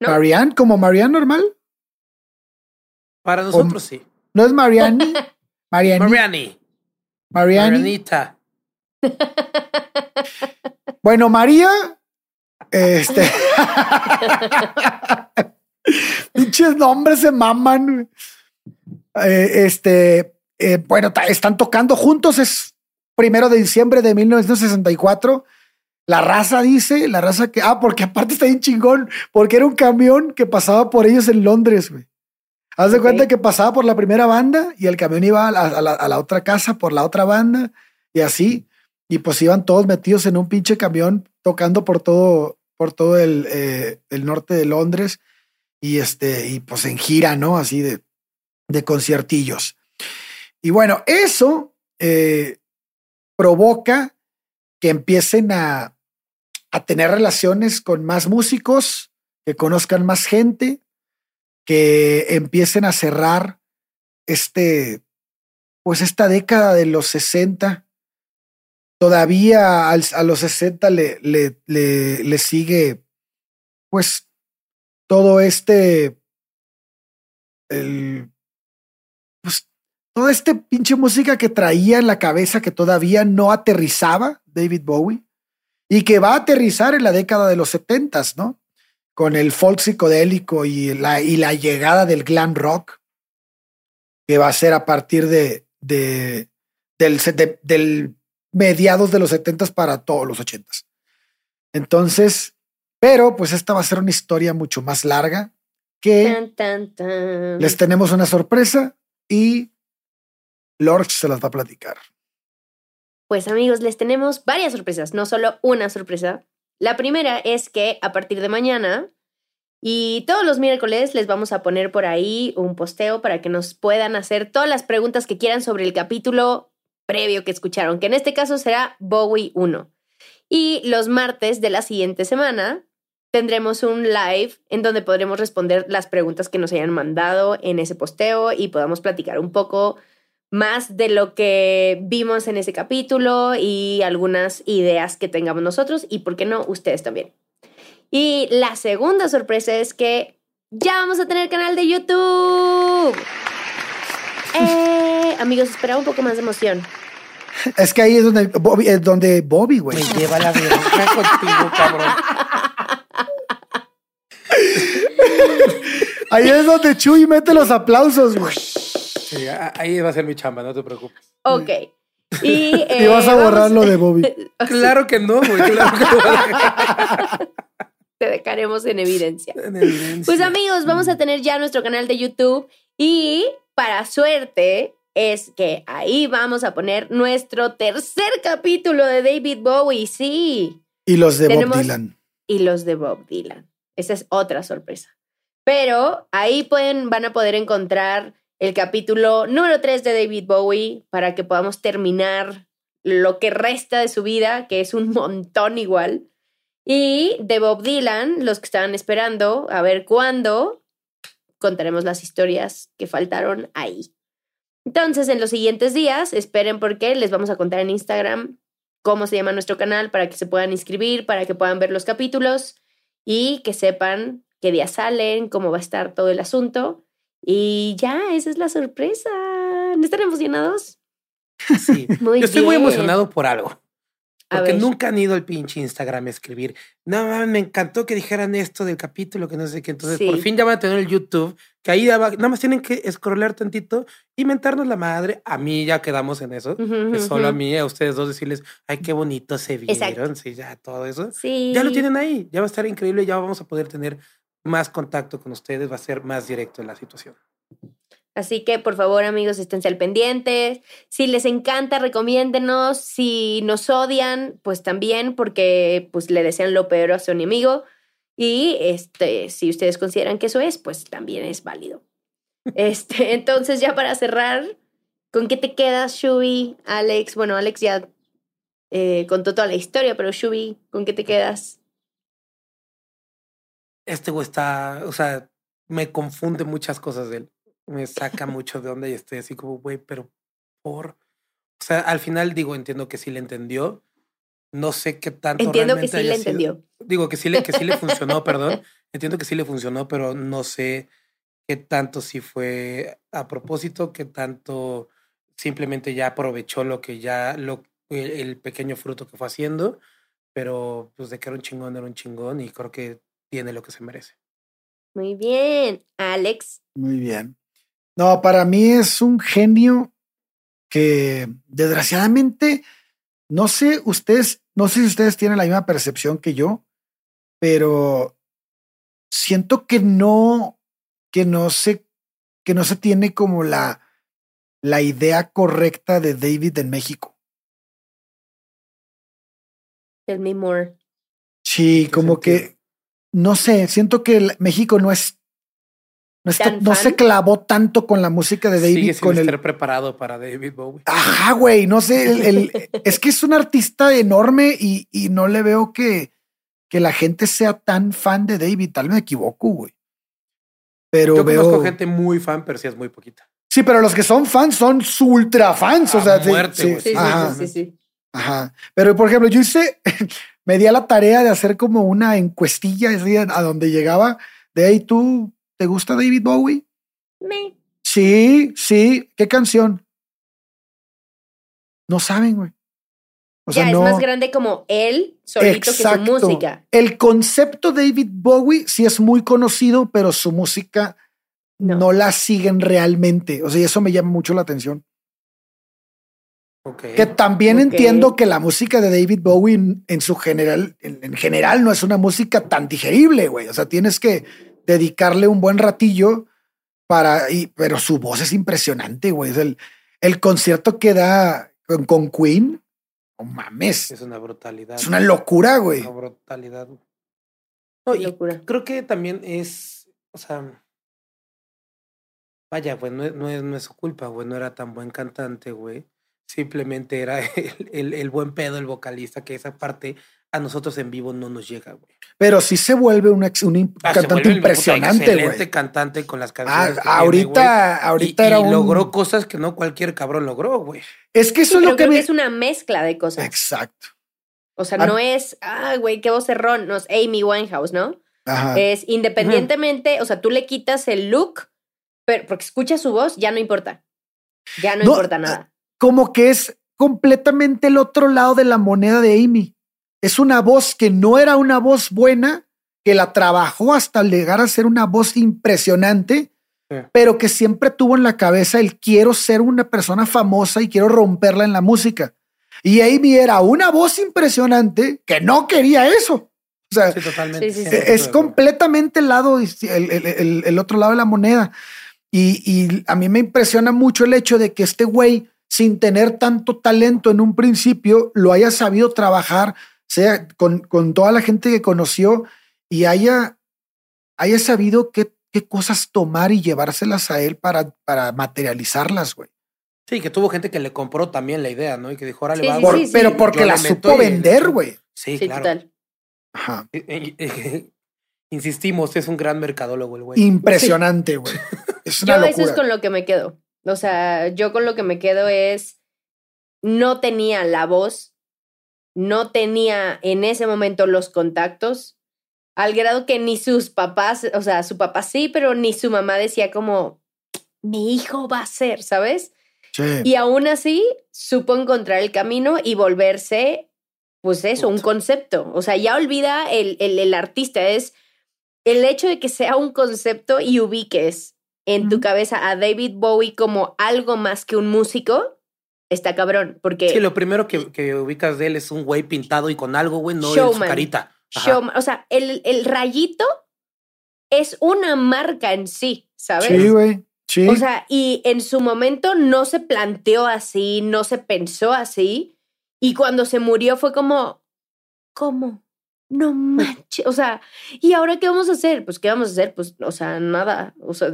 ¿Marianne como Marianne normal? Para nosotros sí. ¿No es Marianne? Marianne. Mariani. Mariani. Marianita. Bueno, María. Este. Pinches nombres se maman. Eh, este, eh, bueno, están tocando juntos. Es primero de diciembre de 1964. La raza dice, la raza que, ah, porque aparte está bien chingón, porque era un camión que pasaba por ellos en Londres, güey. Haz de cuenta que pasaba por la primera banda y el camión iba a la, otra casa por la otra banda y así. Y pues iban todos metidos en un pinche camión tocando por todo, por todo el, eh, el norte de Londres y este, y pues en gira, ¿no? Así de de conciertillos. Y bueno, eso eh, provoca que empiecen a, a tener relaciones con más músicos, que conozcan más gente, que empiecen a cerrar este, pues esta década de los 60. Todavía a los 60 le, le, le, sigue, pues, todo este, el, pues, toda este pinche música que traía en la cabeza que todavía no aterrizaba David Bowie y que va a aterrizar en la década de los 70, ¿no? Con el folk psicodélico y la, y la llegada del glam rock, que va a ser a partir de, de, del, del mediados de los 70 para todos los 80. Entonces, pero pues esta va a ser una historia mucho más larga que les tenemos una sorpresa y Lord se las va a platicar. Pues amigos, les tenemos varias sorpresas, no solo una sorpresa. La primera es que a partir de mañana y todos los miércoles les vamos a poner por ahí un posteo para que nos puedan hacer todas las preguntas que quieran sobre el capítulo previo que escucharon, que en este caso será Bowie 1. Y los martes de la siguiente semana tendremos un live en donde podremos responder las preguntas que nos hayan mandado en ese posteo y podamos platicar un poco más de lo que vimos en ese capítulo y algunas ideas que tengamos nosotros y, ¿por qué no, ustedes también? Y la segunda sorpresa es que ya vamos a tener canal de YouTube. Eh, amigos, espera un poco más de emoción. Es que ahí es donde Bobby, es donde Bobby, güey. Me lleva la contigo, cabrón. Ahí es donde Chuy mete los aplausos, güey. Sí, ahí va a ser mi chamba, no te preocupes. Ok. Y, y vas a eh, borrar lo de Bobby. claro que no, güey. Claro que no te dejaremos en evidencia. Pues amigos, vamos a tener ya nuestro canal de YouTube y para suerte es que ahí vamos a poner nuestro tercer capítulo de David Bowie, sí. Y los de Bob Dylan. Y los de Bob Dylan. Esa es otra sorpresa. Pero ahí pueden, van a poder encontrar el capítulo número 3 de David Bowie para que podamos terminar lo que resta de su vida, que es un montón igual. Y de Bob Dylan, los que estaban esperando a ver cuándo, contaremos las historias que faltaron ahí. Entonces, en los siguientes días, esperen porque les vamos a contar en Instagram cómo se llama nuestro canal para que se puedan inscribir, para que puedan ver los capítulos y que sepan qué día salen, cómo va a estar todo el asunto. Y ya, esa es la sorpresa. ¿No están emocionados? Sí, yo estoy muy emocionado por algo. Porque nunca han ido al pinche Instagram a escribir. No, me encantó que dijeran esto del capítulo, que no sé qué. Entonces, por fin ya van a tener el YouTube, que ahí nada más tienen que scrollear tantito y mentarnos la madre. A mí ya quedamos en eso. es solo a mí, a ustedes dos decirles, ay, qué bonito se vieron. Sí, ya todo eso. Sí. Ya lo tienen ahí. Ya va a estar increíble. Ya vamos a poder tener más contacto con ustedes. Va a ser más directo en la situación. Así que por favor amigos, esténse al pendiente. Si les encanta, recomiéndenos. Si nos odian, pues también porque pues le desean lo peor a su enemigo. Y este, si ustedes consideran que eso es, pues también es válido. Este, entonces ya para cerrar, ¿con qué te quedas, Shubi, Alex? Bueno, Alex ya eh, contó toda la historia, pero Shubi, ¿con qué te quedas? Este güey está, o sea, me confunde muchas cosas de él me saca mucho de onda y estoy así como, güey, pero por... O sea, al final digo, entiendo que sí le entendió. No sé qué tanto. Entiendo que sí le entendió. Digo que sí le, que sí le funcionó, perdón. Entiendo que sí le funcionó, pero no sé qué tanto sí fue a propósito, qué tanto simplemente ya aprovechó lo que ya, lo, el pequeño fruto que fue haciendo. Pero pues de que era un chingón, era un chingón y creo que tiene lo que se merece. Muy bien, Alex. Muy bien. No, para mí es un genio que desgraciadamente, no sé, ustedes, no sé si ustedes tienen la misma percepción que yo, pero siento que no, que no se, que no se tiene como la, la idea correcta de David en México. Tell me more. Sí, como que, no sé, siento que México no es No, está- ¿Tan no se clavó tanto con la música de David. Sigue sin con el, estar preparado para David Bowie. Ajá, güey, no sé, el- el- es que es un artista enorme y, y no le veo que, que la gente sea tan fan de David, tal vez me equivoco, güey. Pero Yo veo... conozco gente muy fan, pero sí es muy poquita. Sí, pero los que son fans son su ultra fans, o sea, sí, muerte, sí. Sí, sí, ajá, sí, sí, sí. ajá. Pero por ejemplo, yo hice, me di a la tarea de hacer como una encuestilla a donde llegaba de ahí, ¿tú te gusta David Bowie? Me. Sí, sí. ¿Qué canción? No saben, güey. O sea, ya no. es más grande como él solito Exacto. que su música. El concepto David Bowie sí es muy conocido, pero su música no, No. la siguen realmente. O sea, y eso me llama mucho la atención. Ok. Que también entiendo que la música de David Bowie en, en su general, en, en general no es una música tan digerible, güey. O sea, tienes que dedicarle un buen ratillo para, y, pero su voz es impresionante, güey. Es el, el concierto que da con, con Queen, no mames, Es una brutalidad. es una locura, güey. Una brutalidad. No, y Locura. creo que también es, o sea, vaya, pues no es, no es, no es su culpa, güey, no era tan buen cantante, güey. Simplemente era el, el, el buen pedo, el vocalista, que esa parte a nosotros en vivo no nos llega, güey. Pero sí se vuelve un, ex- un im- Ah, cantante vuelve impresionante, Excelente güey. cantante con las Ah, canciones. tiene, ahorita, ahorita y, era y un. logró cosas que no cualquier cabrón logró, güey. Es que eso Sí, es lo que creo me. que es una mezcla de cosas. Exacto. O sea, Ah. no es, ah, güey, qué vocerrón, no es Amy Winehouse, ¿no? Ajá. Es independientemente, o sea, tú le quitas el look, pero porque escuchas su voz, ya no importa. Ya no, No, importa nada. como que es completamente el otro lado de la moneda de Amy. Es una voz que no era una voz buena, que la trabajó hasta llegar a ser una voz impresionante, Sí. pero que siempre tuvo en la cabeza el quiero ser una persona famosa y quiero romperla en la música. Y Amy era una voz impresionante que no quería eso. O sea, Sí, totalmente. Sí, sí, sí. estoy de es completamente el lado, el, el- el- el otro lado de la moneda. Y, y a mí me impresiona mucho el hecho de que este güey, sin tener tanto talento en un principio, lo haya sabido trabajar, sea con, con toda la gente que conoció y haya, haya sabido qué, qué cosas tomar y llevárselas a él para, para materializarlas, güey. Sí, que tuvo gente que le compró también la idea, ¿no? Y que dijo, órale, Sí, va, sí, Por- sí, pero sí. porque yo la le supo le vender, güey. Sí, Sí, claro. total. Ajá. Insistimos, es un gran mercadólogo el güey. Impresionante, güey. Es una Yo eso locura. es con lo que me quedo. O sea, yo con lo que me quedo es, no tenía la voz, no tenía en ese momento los contactos, al grado que ni sus papás, o sea, su papá sí, pero ni su mamá decía como, mi hijo va a ser, ¿sabes? Sí. Y aún así supo encontrar el camino y volverse, pues eso, un concepto. O sea, ya olvida el, el, el artista, es el hecho de que sea un concepto y ubiques en tu cabeza a David Bowie como algo más que un músico, está cabrón, porque Sí, lo primero que, que ubicas de él es un güey pintado y con algo, güey, no en su carita. Showman- o sea, el, el rayito es una marca en sí, ¿sabes? Sí, güey. Sí. O sea, y en su momento no se planteó así, no se pensó así. Y cuando se murió fue como, ¿cómo? No manches. O sea, ¿y ahora qué vamos a hacer? Pues, ¿qué vamos a hacer? Pues, o sea, nada. O sea,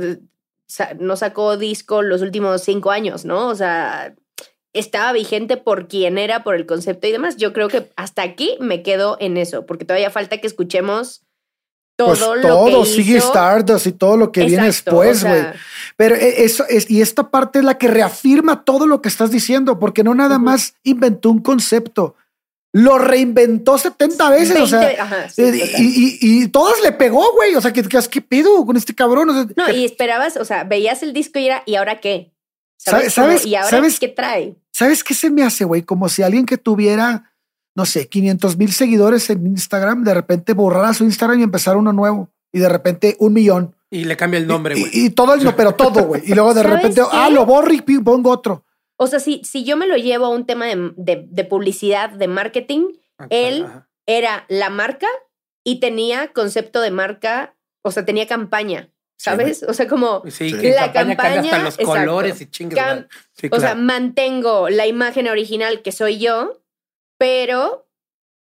no sacó disco los últimos cinco años, ¿no? O sea, estaba vigente por quién era, por el concepto y demás. Yo creo que hasta aquí me quedo en eso, porque todavía falta que escuchemos todo pues lo todo, que sigue. Stardust y todo lo que viene Exacto, después, güey. sea, Pero e- eso es, y esta parte es la que reafirma todo lo que estás diciendo, porque no nada más inventó un concepto, lo reinventó 70 veces, o sea, 20 ajá, sí, total. y, y- y todas le pegó, güey. O sea, ¿qué, qué, qué pedo con este cabrón? O sea, No, y esperabas, o sea, veías el disco y era, ¿y ahora qué? ¿Sabes- sabes- ¿Y ahora sabes- qué trae? ¿Sabes qué se me hace, güey? Como si alguien que tuviera, no sé, 500 mil seguidores en Instagram, de repente borrara su Instagram y empezara uno nuevo. Y de repente un millón. Y le cambia el nombre, güey. Y, y todo el, no, pero todo, güey. Y luego de ¿Sabes repente, qué? ah, lo borro y pongo otro. O sea, si, si yo me lo llevo a un tema de, de- de publicidad, de marketing, Ajá, él- ajá. era la marca y tenía concepto de marca, o sea, tenía campaña, ¿sabes? o sea, como, Sí, que La campaña, hasta los exacto. colores y chingues. Cam- o sea, mantengo la imagen original que soy yo, pero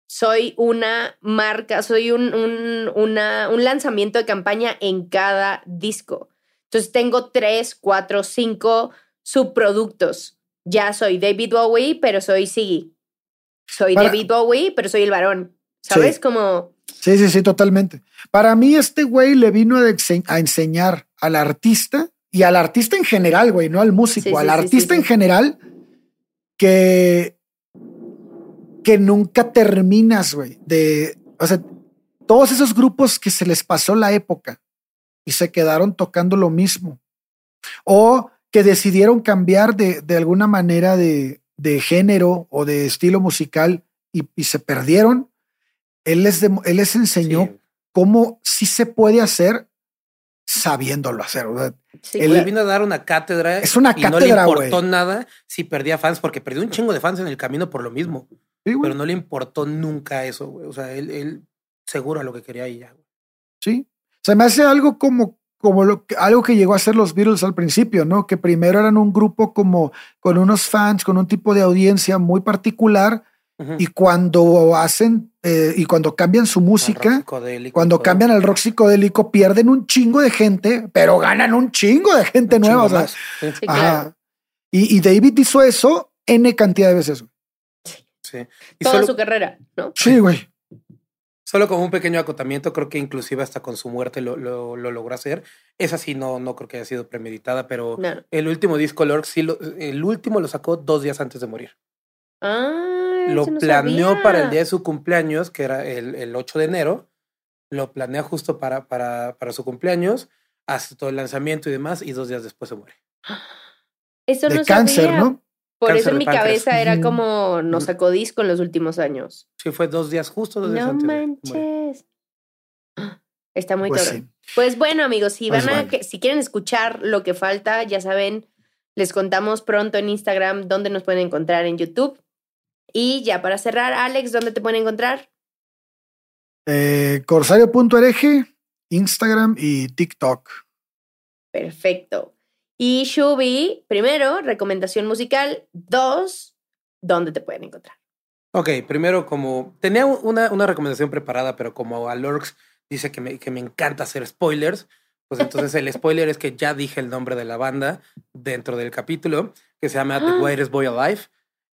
soy una marca, soy un, un, una- un lanzamiento de campaña en cada disco. Entonces tengo tres, cuatro, cinco subproductos. Ya soy David Bowie, pero soy Siggy. Soy Para- David Bowie, pero soy el varón. ¿Sabes? Sí. Como, Sí, sí, sí, totalmente. Para mí, este güey le vino a, ense- a enseñar al artista y al artista en general, güey, no al músico, Sí, al sí, artista sí, en general que, que nunca terminas, güey, de, o sea, todos esos grupos que se les pasó la época y se quedaron tocando lo mismo o que decidieron cambiar de, de alguna manera de, de género o de estilo musical y, y se perdieron. Él les, dem- él les enseñó Sí. cómo sí se puede hacer sabiéndolo hacer. o sea, sí, claro. vino a dar una cátedra. Es una y no le cátedra, importó güey. nada si perdía fans, porque perdió un chingo de fans en el camino por lo mismo. sí, güey, Pero no le importó nunca eso, güey. O sea, él, él seguro a lo que quería y ya, güey. sí. Se me hace algo como, como lo que- algo que llegó a ser los Beatles al principio, ¿no? Que primero eran un grupo como con unos fans, con un tipo de audiencia muy particular Y cuando hacen eh, y cuando cambian su música, cuando cambian al rock psicodélico, pierden un chingo de gente, pero ganan un chingo de gente Un nueva. o sea, más. Sí, Sí, ajá. claro. Y, y David hizo eso N cantidad de veces. sí. Y Toda solo, su carrera, ¿no? Sí, güey. solo como un pequeño acotamiento, creo que inclusive hasta con su muerte lo, lo, lo logró hacer. Esa sí no, no creo que haya sido premeditada, pero No. el último disco Lork sí lo, el último lo sacó dos días antes de morir. Ah, Lo no planeó sabía. para el día de su cumpleaños, que era el, el 8 de enero. Lo planea justo para, para, para su cumpleaños, hace todo el lanzamiento y demás, y dos días después se muere. Eso De no cáncer, sabía. ¿no? Por Cáncer eso en mi páncreas. cabeza era como nos sacó disco en los últimos años. Sí, fue dos días, justo dos días No antes manches. Está muy Pues sí. Pues bueno, amigos, si Pues van a bueno. que- si quieren escuchar lo que falta, ya saben, les contamos pronto en Instagram dónde nos pueden encontrar en YouTube. Y ya para cerrar, Alex, ¿dónde te pueden encontrar? Eh, Corsario.ereje, Instagram y TikTok. Perfecto. Y Shubi, primero, recomendación musical. Dos, ¿dónde te pueden encontrar? Ok, primero como tenía una, una recomendación preparada, pero como a dice que me, que me encanta hacer spoilers, pues entonces el spoiler es que ya dije el nombre de la banda dentro del capítulo, que se llama The Ah. Whitest Boy Alive.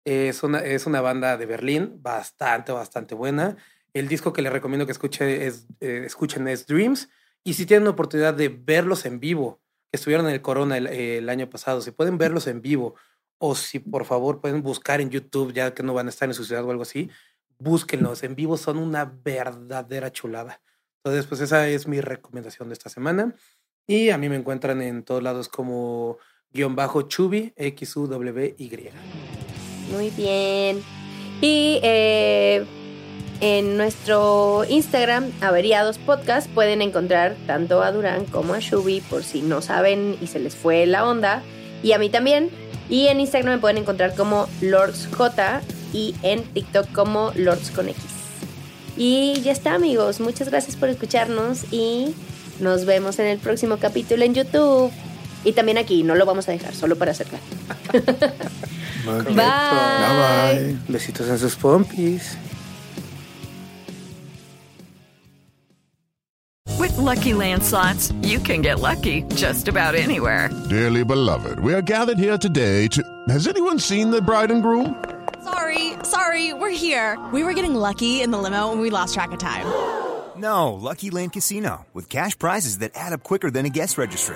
Es una, es una banda de Berlín bastante, bastante buena. El disco que les recomiendo que escuche es, eh, escuchen es Dreams. Y si tienen oportunidad de verlos en vivo, que estuvieron en el Corona el, el año pasado, si pueden verlos en vivo, o si por favor pueden buscar en YouTube, ya que no van a estar en su ciudad o algo así, búsquenlos. En vivo son una verdadera chulada. Entonces, pues esa es mi recomendación de esta semana. Y a mí me encuentran en todos lados como guion bajo Chubi, X-U-W-Y. Muy bien. Y eh, en nuestro Instagram, Averiados Podcast, pueden encontrar tanto a Durán como a Shubi, por si no saben y se les fue la onda, y a mí también. Y en Instagram me pueden encontrar como LordsJ y en TikTok como Lords con X. Y ya está, amigos. Muchas gracias por escucharnos y nos vemos en el próximo capítulo en YouTube. Y también aquí, no lo vamos a dejar, solo para acercar. Ok. Bye. Bye bye. Besitos en sus pompis. With Lucky Land slots, you can get lucky just about anywhere. Dearly beloved, we are gathered here today to. Has anyone seen the bride and groom? Sorry, sorry, we're here. We were getting lucky in the limo and we lost track of time. No, Lucky Land Casino, with cash prizes that add up quicker than a guest registry.